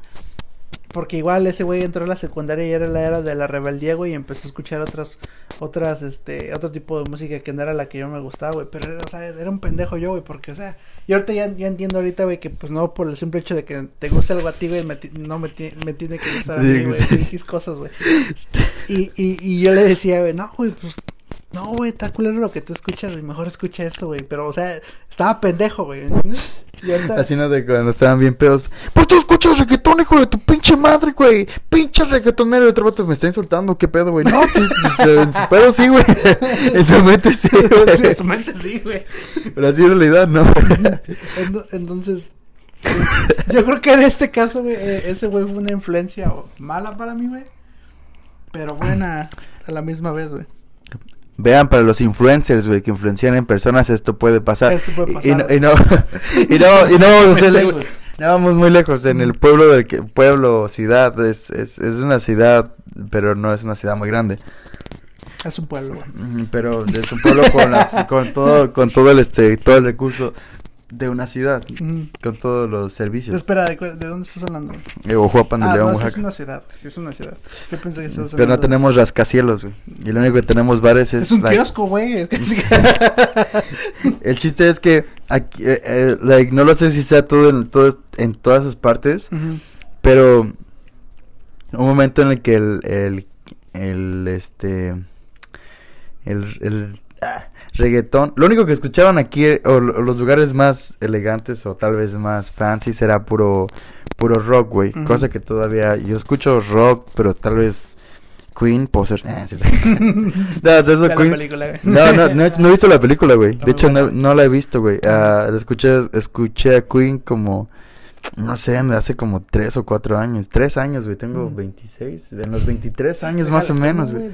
Porque igual ese güey entró a la secundaria y era la era de la rebeldía, güey, y empezó a escuchar otras, otras, este, otro tipo de música que no era la que yo me gustaba, güey. Pero, o sea, era un pendejo yo, güey, porque, o sea, y ahorita ya, ya entiendo ahorita, güey, que pues no por el simple hecho de que te guste algo a ti, güey, no me, me, tiene que gustar a mí, güey, X cosas, güey. Y, y, y yo le decía, güey, no, güey, pues no, güey, está culero lo que tú escuchas, güey. Mejor escucha esto, güey. Pero, o sea, estaba pendejo, güey. ¿Entiendes? Y ahorita... Así no de cuando estaban bien pedos. Pues tú escuchas reggaetón, hijo de tu pinche madre, güey. Pinche reggaetonero. Y otro vato me está insultando. ¿Qué pedo, güey? No, pues, pues, en su pedo sí, güey. En su mente sí, güey. Sí, en su mente sí, güey. Pero así en realidad no. Entonces, yo creo que en este caso, güey, eh, ese güey fue una influencia mala para mí, güey. Pero buena a la misma vez, güey. Vean, para los influencers, güey, que influencian en personas, esto puede pasar. Esto puede pasar. Y, no, y no, y no, y no, no, vamos muy lejos. En el pueblo del que, pueblo, ciudad, es, es, es una ciudad, pero no es una ciudad muy grande. Es un pueblo, güey. Pero es un pueblo con, las, con todo, con todo el, este, todo el recurso de una ciudad con todos los servicios. Espera, ¿de, de dónde estás hablando? De Oaxapan, de ah, León, no, es una ciudad, sí es una ciudad. Yo pensé que estabas Pero no tenemos rascacielos, güey. Y lo único que tenemos bares es... Es un kiosco, güey. el chiste es que aquí, eh, eh, like, no lo sé si sea todo en, todo, en todas esas partes, pero un momento en el que el, el, el este, el, el ah, reggaetón. Lo único que escuchaban aquí, o, los lugares más elegantes o tal vez más fancy, será puro, puro rock, güey. Cosa que todavía, yo escucho rock, pero tal vez Queen, Poser. No, eso Queen. no, no, no, he visto la película, güey. De hecho, no, no, la he visto, güey. Uh, escuché, escuché a Queen como no sé, hace como tres o cuatro años. Tres años, güey. Tengo 26. En los 23 años más o menos, güey.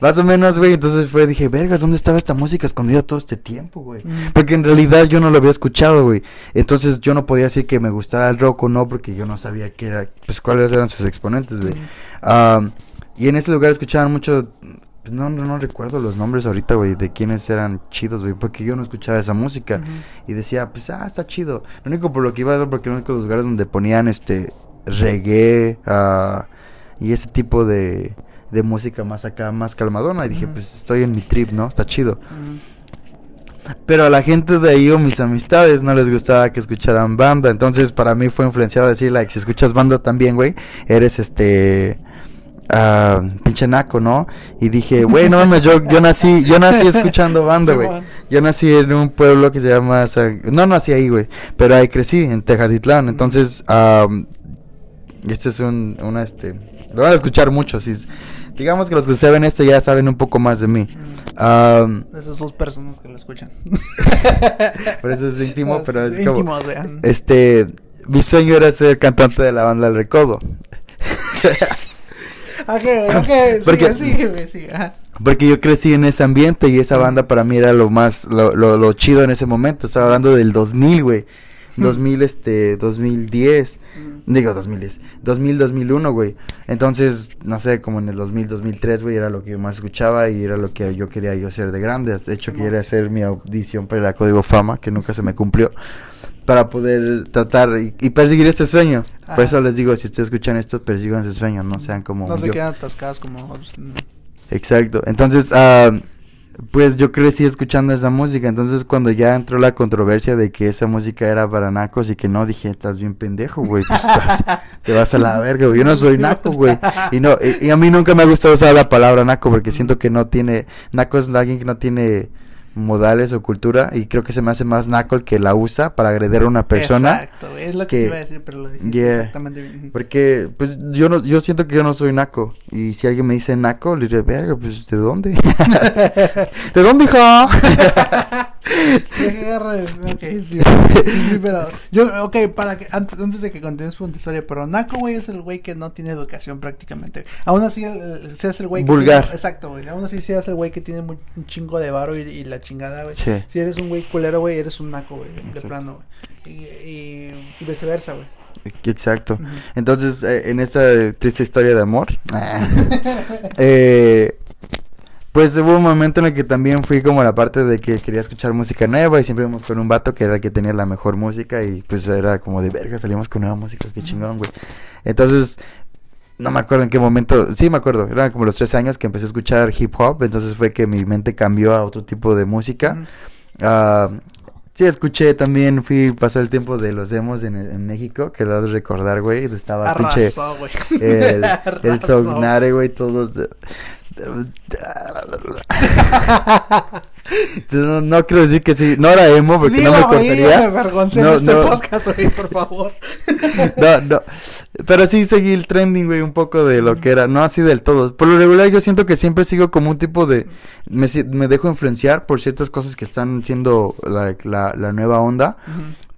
Más o menos, güey. Entonces fue, dije, vergas, ¿dónde estaba esta música escondida todo este tiempo, güey? Porque en realidad yo no lo había escuchado, güey. Entonces yo no podía decir que me gustara el rock o no, porque yo no sabía qué era, pues cuáles eran sus exponentes, güey. y en ese lugar escuchaban mucho pues no, no, no recuerdo los nombres ahorita, güey, de quiénes eran chidos, güey, porque yo no escuchaba esa música. Y decía, pues, ah, está chido. Lo único por lo que iba a ver, porque los únicos lugares donde ponían, este, reggae uh, y ese tipo de, de música más acá, más calmadona. Y dije, pues, estoy en mi trip, ¿no? Está chido. Pero a la gente de ahí o mis amistades no les gustaba que escucharan banda. Entonces, para mí fue influenciado decir, like, si escuchas banda también, güey, eres, este ah, pinche naco, ¿no? Y dije, güey, no mames, yo, yo nací, yo nací escuchando banda, güey. Yo nací en un pueblo que se llama, San- no nací ahí, güey, pero ahí crecí, en Tejatitlán. Entonces, am, este es un, una, este, lo van a escuchar mucho, es- digamos que los que saben esto ya saben un poco más de mí. Esas dos personas que lo escuchan. por eso es íntimo, pero es como, íntimo, güey. este, mi sueño era ser cantante de la banda El Recodo. Ok, güey, ok, Porque- sigue, sigue, sigue. ajá. Porque yo crecí en ese ambiente y esa banda para mí era lo más, lo, lo, lo chido en ese momento. Estaba hablando del 2000, güey. 2000, este, 2010. Digo, 2010. 2000, 2001, güey. Entonces, no sé, como en el 2000, 2003, güey, era lo que yo más escuchaba y era lo que yo quería yo hacer de grande. De hecho, quería hacer mi audición para el Código Fama, que nunca se me cumplió. Para poder tratar y, y perseguir este sueño. Por eso les digo, si ustedes escuchan esto, persigan ese sueño, no sean como No se yo. quedan atascados como. Exacto. Entonces, ah, pues yo crecí escuchando esa música. Entonces, cuando ya entró la controversia de que esa música era para nacos y que no, dije, estás bien pendejo, güey. Pues estás- te vas a la verga, güey. Yo no soy naco, güey. Y no, y, y a mí nunca me ha gustado usar la palabra naco porque siento que no tiene. Naco es alguien que no tiene modales o cultura y creo que se me hace más naco el que la usa para agredir a una persona. Exacto, es lo que, iba a decir, pero lo dijiste Yeah. exactamente bien. Porque, pues, yo no, yo siento que yo no soy naco. Y si alguien me dice naco, le diré, verga, pues, ¿de dónde? ¿De dónde, hija? Ok, sí, sí, sí, pero yo, ok, para que, antes, antes de que continúes con tu historia, pero Naco, güey, es el güey que no tiene educación prácticamente. Aún así, se hace el güey que Vulgar. tiene- exacto, güey, aún así se hace el güey que tiene un chingo de varo y, y la chingada, güey. Sí. Si eres un güey culero, güey, eres un naco, güey, de, plano, güey. Y, y, y viceversa, güey. Exacto. Entonces, eh, en esta triste historia de amor, eh, pues hubo un momento en el que también fui como la parte de que quería escuchar música nueva y siempre íbamos con un vato que era el que tenía la mejor música y pues era como de verga, salimos con nueva música, qué chingón, güey. Entonces, no me acuerdo en qué momento, sí me acuerdo, eran como los tres años que empecé a escuchar hip hop, entonces fue que mi mente cambió a otro tipo de música. Ah, sí, escuché también, fui pasar el tiempo de los demos en, en México, que lo de recordar, güey, estaba Arrasó, güey. el, el Arrasó. Sognare, güey, todos... No, no quiero decir que sí, no era emo porque no me güey, me contaría. avergoncé No, en este no. podcast, güey, por favor. No, no. Pero sí seguí el trending, güey, un poco de lo que era. No así del todo. Por lo regular yo siento que siempre sigo como un tipo de... Me, me dejo influenciar por ciertas cosas que están siendo la, la, la nueva onda.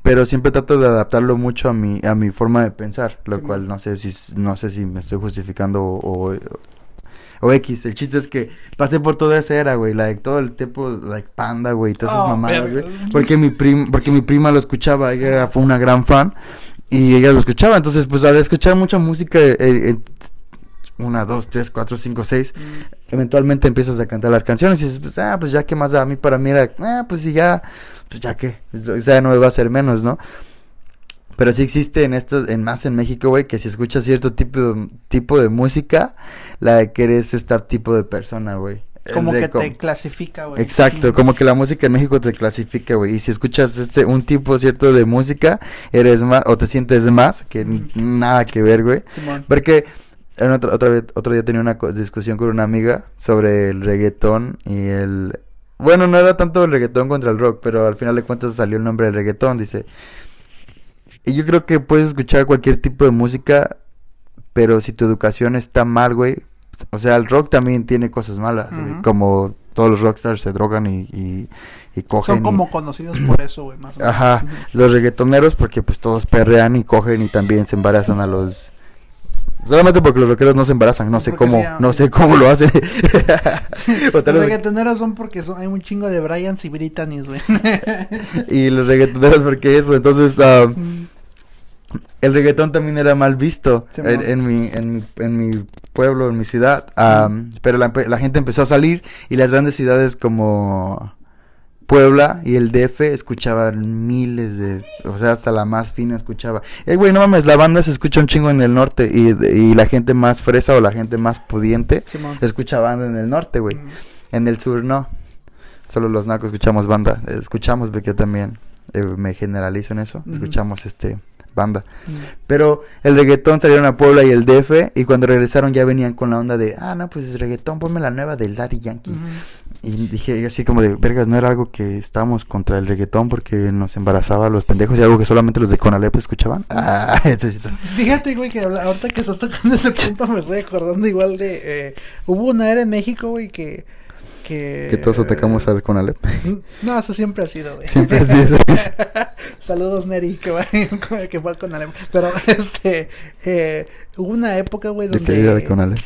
Pero siempre trato de adaptarlo mucho a mi, a mi forma de pensar. Lo Sí, cual no sé si no sé si me estoy justificando o, o, o X. El chiste es que pasé por toda esa era, güey. Like, todo el tiempo, like panda, güey, todas esas Oh, mamadas, güey. Porque mi prim, porque mi prima lo escuchaba, ella era- fue una gran fan. Y ella lo escuchaba. Entonces, pues al escuchar mucha música, eh, eh, una, dos, tres, cuatro, cinco, seis, Mm. eventualmente empiezas a cantar las canciones y dices, pues, ah, pues ya que más. A mí para mí era, ah, pues si ya, pues ya que, o sea, no me va a hacer menos, ¿no? Pero sí existe en estos, en más en México, güey, que si escuchas cierto tipo, tipo de música, la de que eres este tipo de persona, güey. Como que te clasifica, güey. Exacto, como que la música en México te clasifica, güey. Y si escuchas este un tipo cierto de música, eres más o te sientes más, que nada que ver, güey. Porque en otro, otra vez, otro día tenía una discusión con una amiga sobre el reggaetón y el... Bueno, no era tanto el reggaetón contra el rock, pero al final de cuentas salió el nombre del reggaetón, dice. Y yo creo que puedes escuchar cualquier tipo de música, pero si tu educación está mal, güey. O sea, el rock también tiene cosas malas, güey, Ujú. como todos los rockstars se drogan y, y, y cogen. Son y- como conocidos por eso, güey, más o menos. Ajá, los reggaetoneros porque pues todos perrean y cogen y también se embarazan a los... Solamente porque los rockeros no se embarazan, no sé Porque cómo, no sé cómo lo hacen. Los reggaetoneros son porque son, hay un chingo de Bryans y Britannies, güey. y los reggaetoneros porque eso, entonces ah, el reggaetón también era mal visto Sí, en, en mi, en, mi, en mi pueblo, en mi ciudad, pero la, gente empezó a salir y las grandes ciudades como Puebla y el DF escuchaban miles de, o sea, hasta la más fina escuchaba. Eh, güey, no mames, la banda se escucha un chingo en el norte y, y la gente más fresa o la gente más pudiente escucha banda en el norte, güey. Mm. En el sur no. Solo los nacos escuchamos banda. Escuchamos porque yo también eh, me generalizo en eso. Escuchamos este banda. Mm. Pero el reggaetón salieron a Puebla y el DF y cuando regresaron ya venían con la onda de, ah, no, pues es reggaetón, ponme la nueva del Daddy Yankee. Y dije así como de, vergas, no era algo que estábamos contra el reggaetón porque nos embarazaba a los pendejos y algo que solamente los de Conalep escuchaban. Ah. Fíjate, güey, que ahorita que estás tocando ese punto me estoy acordando igual de... eh, hubo una era en México, güey, que... Que, que todos atacamos al Conalep. No, eso siempre ha sido, güey. Siempre ha sido. Saludos, Neri, que, va, que fue con Alem. Pero, este, eh, hubo una época, güey, De que de donde... Conalep.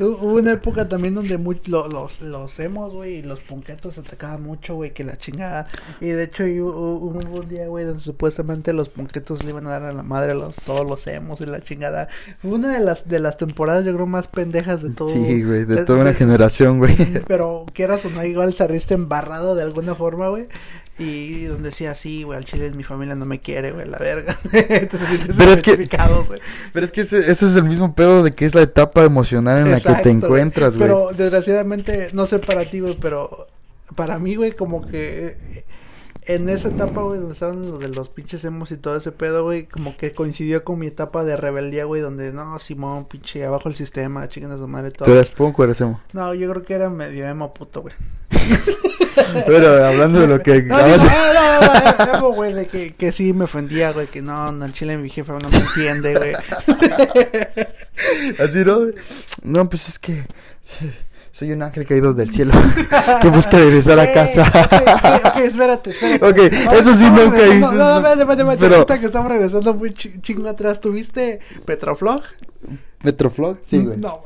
Hubo una época también donde muy, lo- los, los emos, güey, y los punquetos atacaban mucho, güey, que la chingada. Y de hecho hubo, hubo un día, güey, donde supuestamente los punquetos le iban a dar a la madre a los, todos los emos y la chingada. Fue una de las, de las temporadas, yo creo, más pendejas de todo. Sí, güey, de de- toda una de- generación, güey. Pero quieras o no, igual saliste embarrado de alguna forma, güey. Y donde decía, sí, güey, al chile mi familia no me quiere, güey, la verga. Te sientes Pero es que-. Pero es que ese, ese es el mismo pedo de que es la etapa emocional en la que te encuentras, güey. Pero desgraciadamente, no sé para ti, güey, pero para mí, güey, como que eh, en esa etapa, güey, donde estaban lo de los pinches emos y todo ese pedo, güey, como que coincidió con mi etapa de rebeldía, güey, donde no, Simón, pinche, abajo el sistema, chiquen a su madre ¿Tú todo. eras punk o eras emo? No, yo creo que era medio emo puto, güey. Pero hablando de lo que No, no, no, no, emo, güey, de que, que sí me ofendía, güey, que no, no, el chile mi jefe no me entiende, güey. Así, ¿no? No, pues es que soy un ángel caído del cielo que busca regresar a casa. ok, ok, espérate, espérate. Ok, eso sí regresando- hice No, no, espérate, espérate, Ahorita que estamos regresando muy chi- chingo atrás, ¿tuviste Petroflog? ¿Metroflog? Sí, güey. No.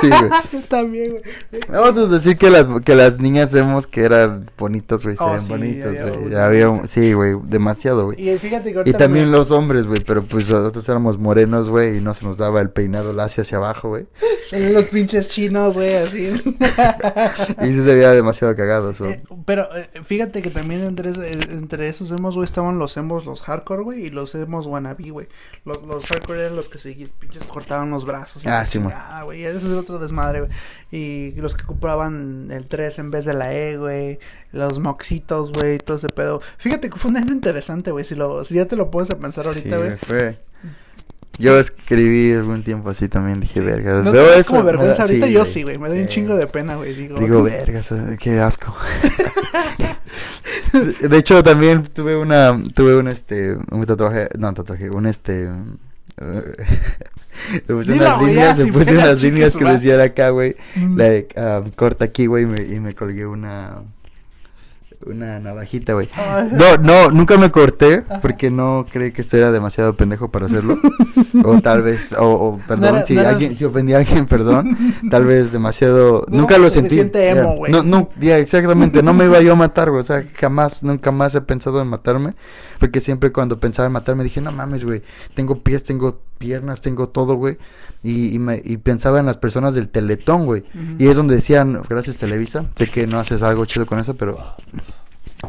Sí, güey. También, güey. Vamos a decir que las, que las niñas vemos que eran bonitas, güey. Oh, sí, güey. Había, sí, güey, demasiado, güey. Y fíjate que Y también me- los hombres, güey, pero pues nosotros éramos morenos, güey, y no se nos daba el peinado lacio hacia abajo, güey. salían los pinches chinos, güey, así. Y sí se veía demasiado cagado eso. Eh, pero eh, fíjate que también entre, eh, entre esos emos, güey, estaban los emos, los hardcore, güey, y los emos wannabe, güey. Los, los hardcore eran los que se pinches cortaban los brazos. Ah, sí, mo. chingada, güey, eso es otro desmadre, güey. Y los que compraban el 3 en vez de la E, güey. Los moxitos, güey, todo ese pedo. Fíjate que fue un año interesante, güey, si, lo, si ya te lo pones a pensar ahorita, Sí, güey. fue. Yo escribí algún tiempo así también, dije, verga. ¿No eso, como vergüenza ahorita? sí, yo güey. sí, güey, me da un Sí. chingo de pena, güey. Digo, Digo, vergas, eh, qué asco. de de hecho, también tuve una, tuve un, este, un tatuaje, no, un tatuaje, un, este, le puse Dilo, unas ya, líneas, puse pena, unas líneas que decían acá, güey, Mm. like, ah, corta aquí, güey, y me, y me colgué una, una navajita, güey. No, no, nunca me corté porque no creí que esto era demasiado pendejo para hacerlo. o tal vez, o, o perdón, era- si no eras- alguien, si ofendí a alguien, perdón. Tal vez demasiado, No nunca lo sentí. emo, güey. No, no, ya, exactamente, no me iba yo a matar, güey. O sea, jamás, nunca más he pensado en matarme. Porque siempre cuando pensaba en matarme dije, no mames, güey. Tengo pies, tengo piernas, tengo todo, güey. Y, y, me, y pensaba en las personas del teletón, güey. Y es donde decían, gracias Televisa, sé que no haces algo chido con eso, pero...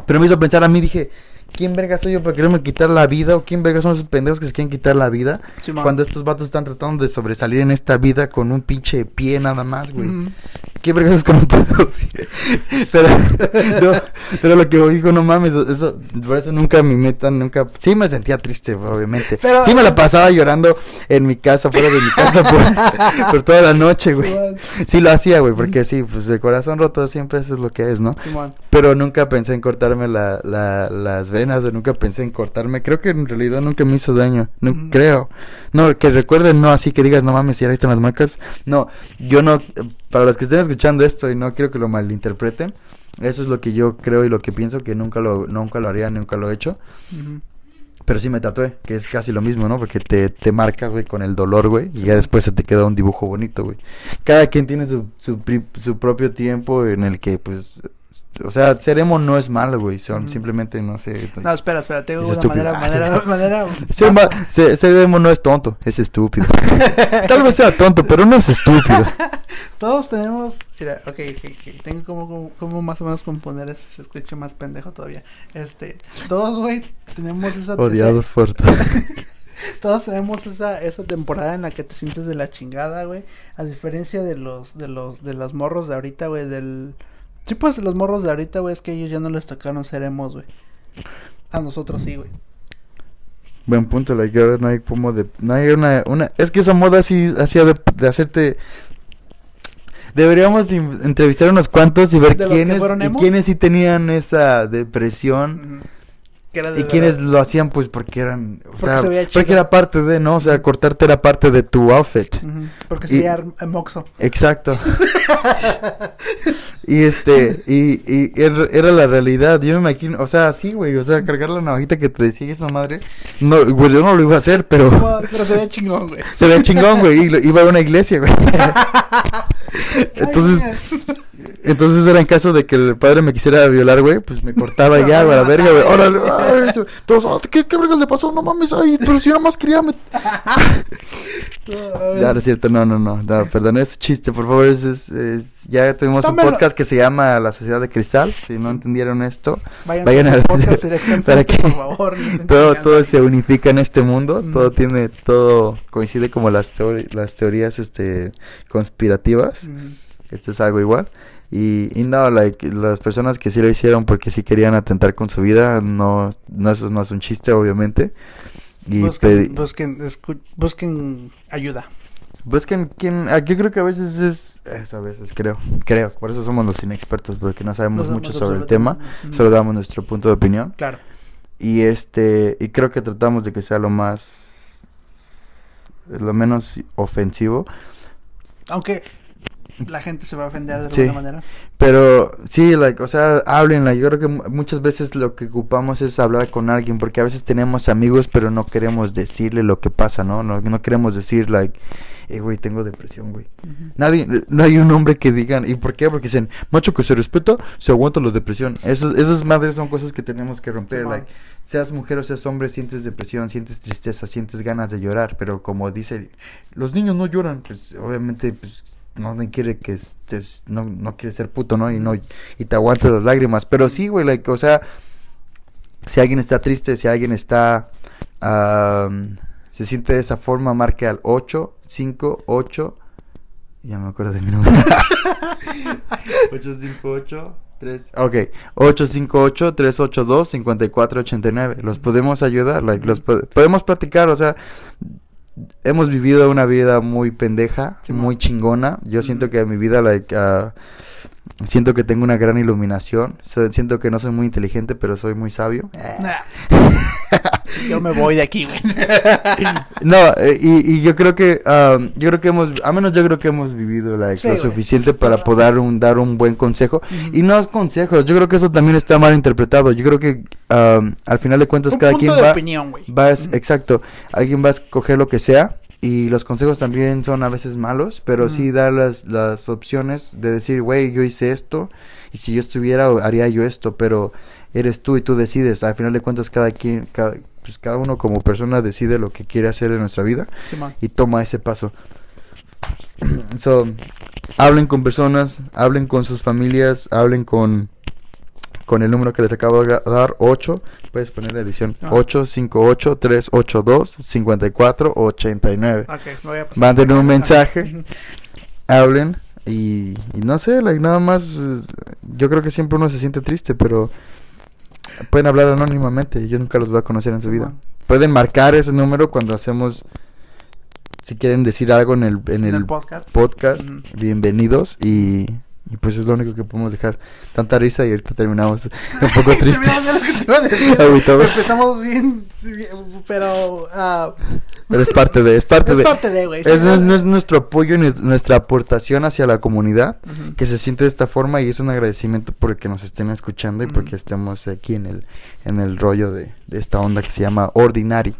Pero me hizo pensar a mí, dije, ¿quién verga soy yo para quererme quitar la vida? ¿O quién verga son esos pendejos que se quieren quitar la vida? Simón. Cuando estos vatos están tratando de sobresalir en esta vida con un pinche pie nada más, güey. Ujú. ¿Qué verga es como pero, no, pero lo que dijo, no mames, eso, por eso nunca mi meta, nunca, sí me sentía triste, obviamente. Pero- sí me la pasaba llorando en mi casa, fuera de mi casa, por, por toda la noche, güey. Sí lo hacía, güey, porque sí, pues el corazón roto siempre eso es lo que es, ¿no? Simón. Pero nunca pensé en cortarme la, la, las o nunca pensé en cortarme. Creo que en realidad nunca me hizo daño. No Ujú. creo. No, que recuerden, no así que digas, no mames, si ahí están las marcas. No, yo no, para los que estén escuchando esto y no quiero que lo malinterpreten, eso es lo que yo creo y lo que pienso que nunca lo, nunca lo haría, nunca lo he hecho. Ujú. Pero sí me tatué, que es casi lo mismo, ¿no? Porque te, te marcas, güey, con el dolor, güey, y ya después se te queda un dibujo bonito, güey. Cada quien tiene su, su, su propio tiempo en el que, pues, o sea, ser emo no es malo, güey, son simplemente, no sé. No, espera, espera, tengo Es una estúpido. manera, Ah, manera, manera. Ser, ma- ser- ser emo no es tonto, es estúpido. Tal vez sea tonto, pero no es estúpido. Todos tenemos, mira, ok, ok, ok, tengo como, como, como más o menos componer este, se escucha más pendejo todavía. Este, todos, güey, tenemos esa, Odiados todo. todos tenemos esa, esa temporada en la que te sientes de la chingada, güey. A diferencia de los, de los, de los morros de ahorita, güey, del, sí, pues, los morros de ahorita, güey, es que ellos ya no les tocaron ser emos, güey. A nosotros sí, güey. Buen punto, like, ahora no hay como de... No hay una... una es que esa moda así hacía de, de hacerte... Deberíamos entrevistar unos cuantos y ver ¿De los que quiénes, y quiénes sí tenían esa depresión Ujú. Que era de y verdad. lo hacían pues porque eran... O Porque sea, se veía porque era parte de, ¿no? O sea, cortarte era parte de tu outfit. Porque se y- veía moxo. Exacto. y este, y, y era, era la realidad. Yo me imagino, o sea, sí, güey, o sea, cargar la navajita que te decía esa madre. No, güey, yo no lo iba a hacer, pero Pero se veía chingón, güey. se ve chingón, güey, y iba a una iglesia, güey. Entonces, entonces era en caso de que el padre me quisiera violar, güey, pues me cortaba ya, güey, a la verga, güey. Órale, ay, todos, "Ah, ¿qué, qué verga le pasó? No mames, ay, pero si yo nada más quería met- Ya, no es cierto, no, no, no, no, perdón, es chiste, por favor, es, es- es- ya tuvimos un podcast que se llama La Sociedad de Cristal, si no entendieron esto, Vayan, Vayan a directamente, para que- por favor. no todo, todo se unifica en este mundo, Mm. todo tiene, todo coincide como las, las teorías, este, conspirativas, Ujú. Esto es algo igual, y, y no, like, las personas que sí lo hicieron porque sí querían atentar con su vida, no, no, eso no es un chiste, obviamente, y Busquen, busquen, ayuda. Busquen quién. ah, Yo creo que a veces es. Eso a veces creo. Creo. Por eso somos los inexpertos, porque no sabemos No mucho sobre el tema. Solo damos nuestro punto de opinión. Claro. Y este. Y creo que tratamos de que sea lo más. Lo menos ofensivo. Aunque la gente se va a ofender de Sí. alguna manera. Pero sí, like, o sea, háblenla. Yo creo que mu- muchas veces lo que ocupamos es hablar con alguien, porque a veces tenemos amigos, pero no queremos decirle lo que pasa, ¿no? No, no queremos decir, like, eh, güey, tengo depresión, güey. Ujú. Nadie, no hay un hombre que digan, ¿y por qué? Porque dicen, macho que se respeta, se aguanta la depresión. Esas, esas madres son cosas que tenemos que romper. Simón. like, seas mujer o seas hombre, sientes depresión, sientes tristeza, sientes ganas de llorar. Pero como dice, los niños no lloran, pues obviamente, pues no quiere que estés, no, no quiere ser puto, ¿no? Y no, y te aguantas las lágrimas. Pero sí, güey, like, o sea, si alguien está triste, si alguien está, am, se siente de esa forma, marque al 8, 5, 8. Ya me acuerdo de mi número. 858 3 Ok, 858 382 5489. Los podemos ayudar, like, los po- podemos platicar, o sea, hemos vivido una vida muy pendeja, muy chingona. Yo siento que mi vida like ah, siento que tengo una gran iluminación. So- siento que no soy muy inteligente, pero soy muy sabio. Nah. Yo me voy de aquí, güey. No, eh, y, y yo creo que, um, yo creo que hemos, a menos yo creo que hemos vivido like, Sí, lo güey. suficiente para poder un, dar un buen consejo. Y no consejos, yo creo que eso también está mal interpretado. Yo creo que um, al final de cuentas Un cada punto quien de va, opinión, güey. va es- exacto, alguien va a escoger lo que sea. Y los consejos también son a veces malos, pero sí dar las, las opciones de decir, güey, yo hice esto, y si yo estuviera, haría yo esto, pero eres tú y tú decides. Al final de cuentas, cada quien, cada, pues cada uno como persona decide lo que quiere hacer en nuestra vida y toma ese paso. So, hablen con personas, hablen con sus familias, hablen con con el número que les acabo de dar, 8, puedes poner la edición, Ah. 858-382-5489. Ok, me voy a pasar. Manden un mensaje. Hablen y, y no sé, like, nada más, yo creo que siempre uno se siente triste, pero pueden hablar anónimamente, yo nunca los voy a conocer en su vida. Pueden marcar ese número cuando hacemos, si quieren decir algo en el, en En el el podcast. bienvenidos y, y pues es lo único que podemos dejar. Tanta risa y ahorita terminamos un poco tristes. Empezamos bien, pero ah, Pero es parte de, es parte es de. parte de, güey. Es, nuestro apoyo y es nuestra aportación hacia la comunidad que se siente de esta forma y es un agradecimiento porque nos estén escuchando y porque estemos aquí en el en el rollo de, de esta onda que se llama Ordinary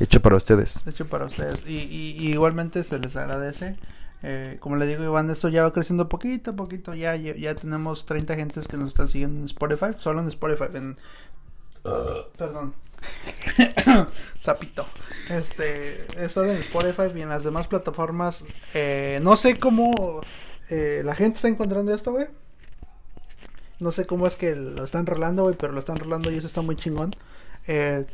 hecho para ustedes. De hecho, para ustedes. Y, y, y igualmente se les agradece. Eh, como le digo, Iván, esto ya va creciendo poquito a poquito. Ya, ya, tenemos 30 gentes que nos están siguiendo en Spotify. Solo en Spotify. En... Perdón. Zapito. Este, es solo en Spotify y en las demás plataformas. Eh, no sé cómo eh, la gente está encontrando esto, güey. No sé cómo es que lo están rolando, güey, pero lo están rolando y eso está muy chingón. Eh,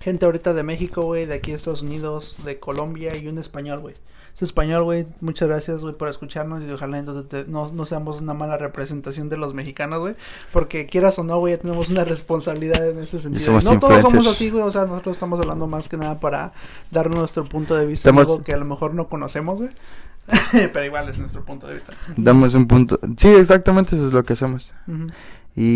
gente ahorita de México, güey, de aquí de Estados Unidos, de Colombia y un español, güey. Es español, güey. Muchas gracias, güey, por escucharnos y ojalá entonces no, no seamos una mala representación de los mexicanos, güey. Porque quieras o no, güey, ya tenemos una responsabilidad en ese sentido. somos no todos somos así, güey. O sea, nosotros estamos hablando más que nada para dar nuestro punto de vista. Estamos- Algo que a lo mejor no conocemos, güey. Pero igual es nuestro punto de vista. Damos un punto. Sí, exactamente, eso es lo que hacemos. Y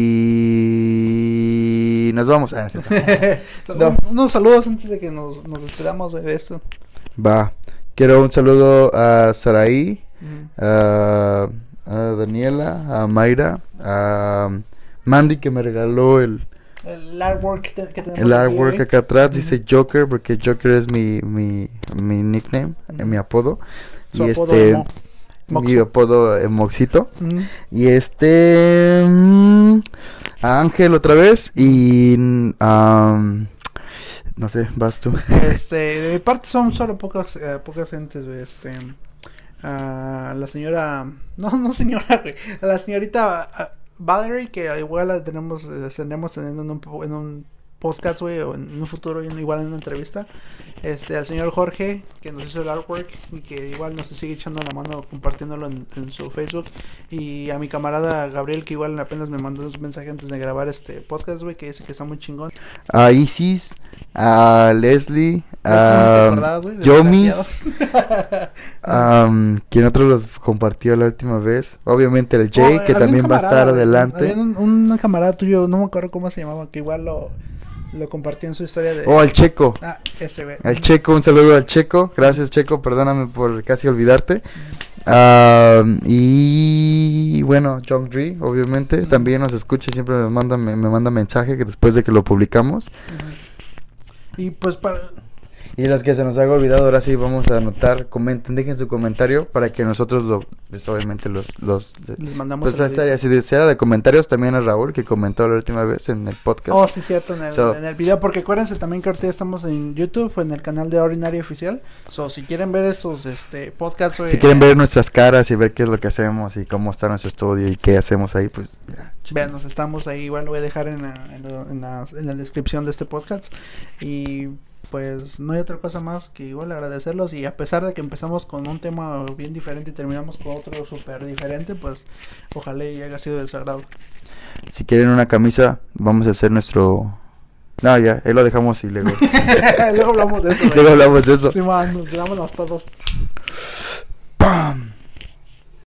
nos vamos. Ah, no. Unos saludos antes de que nos, nos despedamos, güey, de esto. Va. Quiero un saludo a Saraí, Ujú. a, a Daniela, a Mayra, a Mandy que me regaló el, El artwork que, te- que tenemos el aquí, artwork acá atrás. Dice Joker porque Joker es mi, mi, mi nickname, eh, mi apodo. Su y apodo este, mi apodo eh, Moxito. Y este. mm, a Ángel otra vez. Y. mm, no sé, vas tú. Este, de mi parte son solo pocas, eh, pocas gentes, güey, este, a la señora, no, no señora, güey, a la señorita ah, Valerie, que igual la tenemos, tenemos teniendo en un, en un podcast, güey, o en un futuro, igual en una entrevista, este, al señor Jorge, que nos hizo el artwork, y que igual nos sigue echando la mano compartiéndolo en, en su Facebook, y a mi camarada Gabriel, que igual apenas me mandó un mensaje antes de grabar este podcast, güey, que dice que está muy chingón. A Isis. A Leslie. ¿Cómo te A? Yomis. Am, ¿Quién otro los compartió la última vez? Obviamente el Jay, Oh, que también va a estar adelante. Un, un camarada tuyo, no me acuerdo cómo se llamaba, que igual lo, lo compartió en su historia de... O al Checo. Ah, ese, güey. Al Checo, un saludo al Checo. Gracias, Checo. Perdóname por casi olvidarte. Y bueno, John Dree, obviamente, también nos escucha. Siempre me manda, me, me manda mensaje que después de que lo publicamos. Y pues para... Y los que se nos haga olvidado, ahora sí vamos a anotar. Comenten, dejen su comentario para que nosotros lo, pues, obviamente los, los, Les mandamos pues estaría, si desea de comentarios también a Raúl que comentó la última vez en el podcast. Oh, sí, cierto, en el, So- en el video, porque acuérdense también que ahorita estamos en YouTube, en el canal de Ordinario Oficial. So, si quieren ver estos este, podcasts, si quieren ver nuestras caras y ver qué es lo que hacemos y cómo está nuestro estudio y qué hacemos ahí, pues ya. Veanos, estamos ahí, igual lo voy a dejar en la, en, lo- en la, en la descripción de este podcast. Y pues no hay otra cosa más que igual agradecerlos. Y a pesar de que empezamos con un tema bien diferente y terminamos con otro súper diferente, pues ojalá y haya sido de su agrado. Si quieren una camisa, vamos a hacer nuestro... No, ya, ahí lo dejamos y luego, Luego hablamos de eso, luego hablamos de eso. Sí, man, vámonos todos. ¡Pam!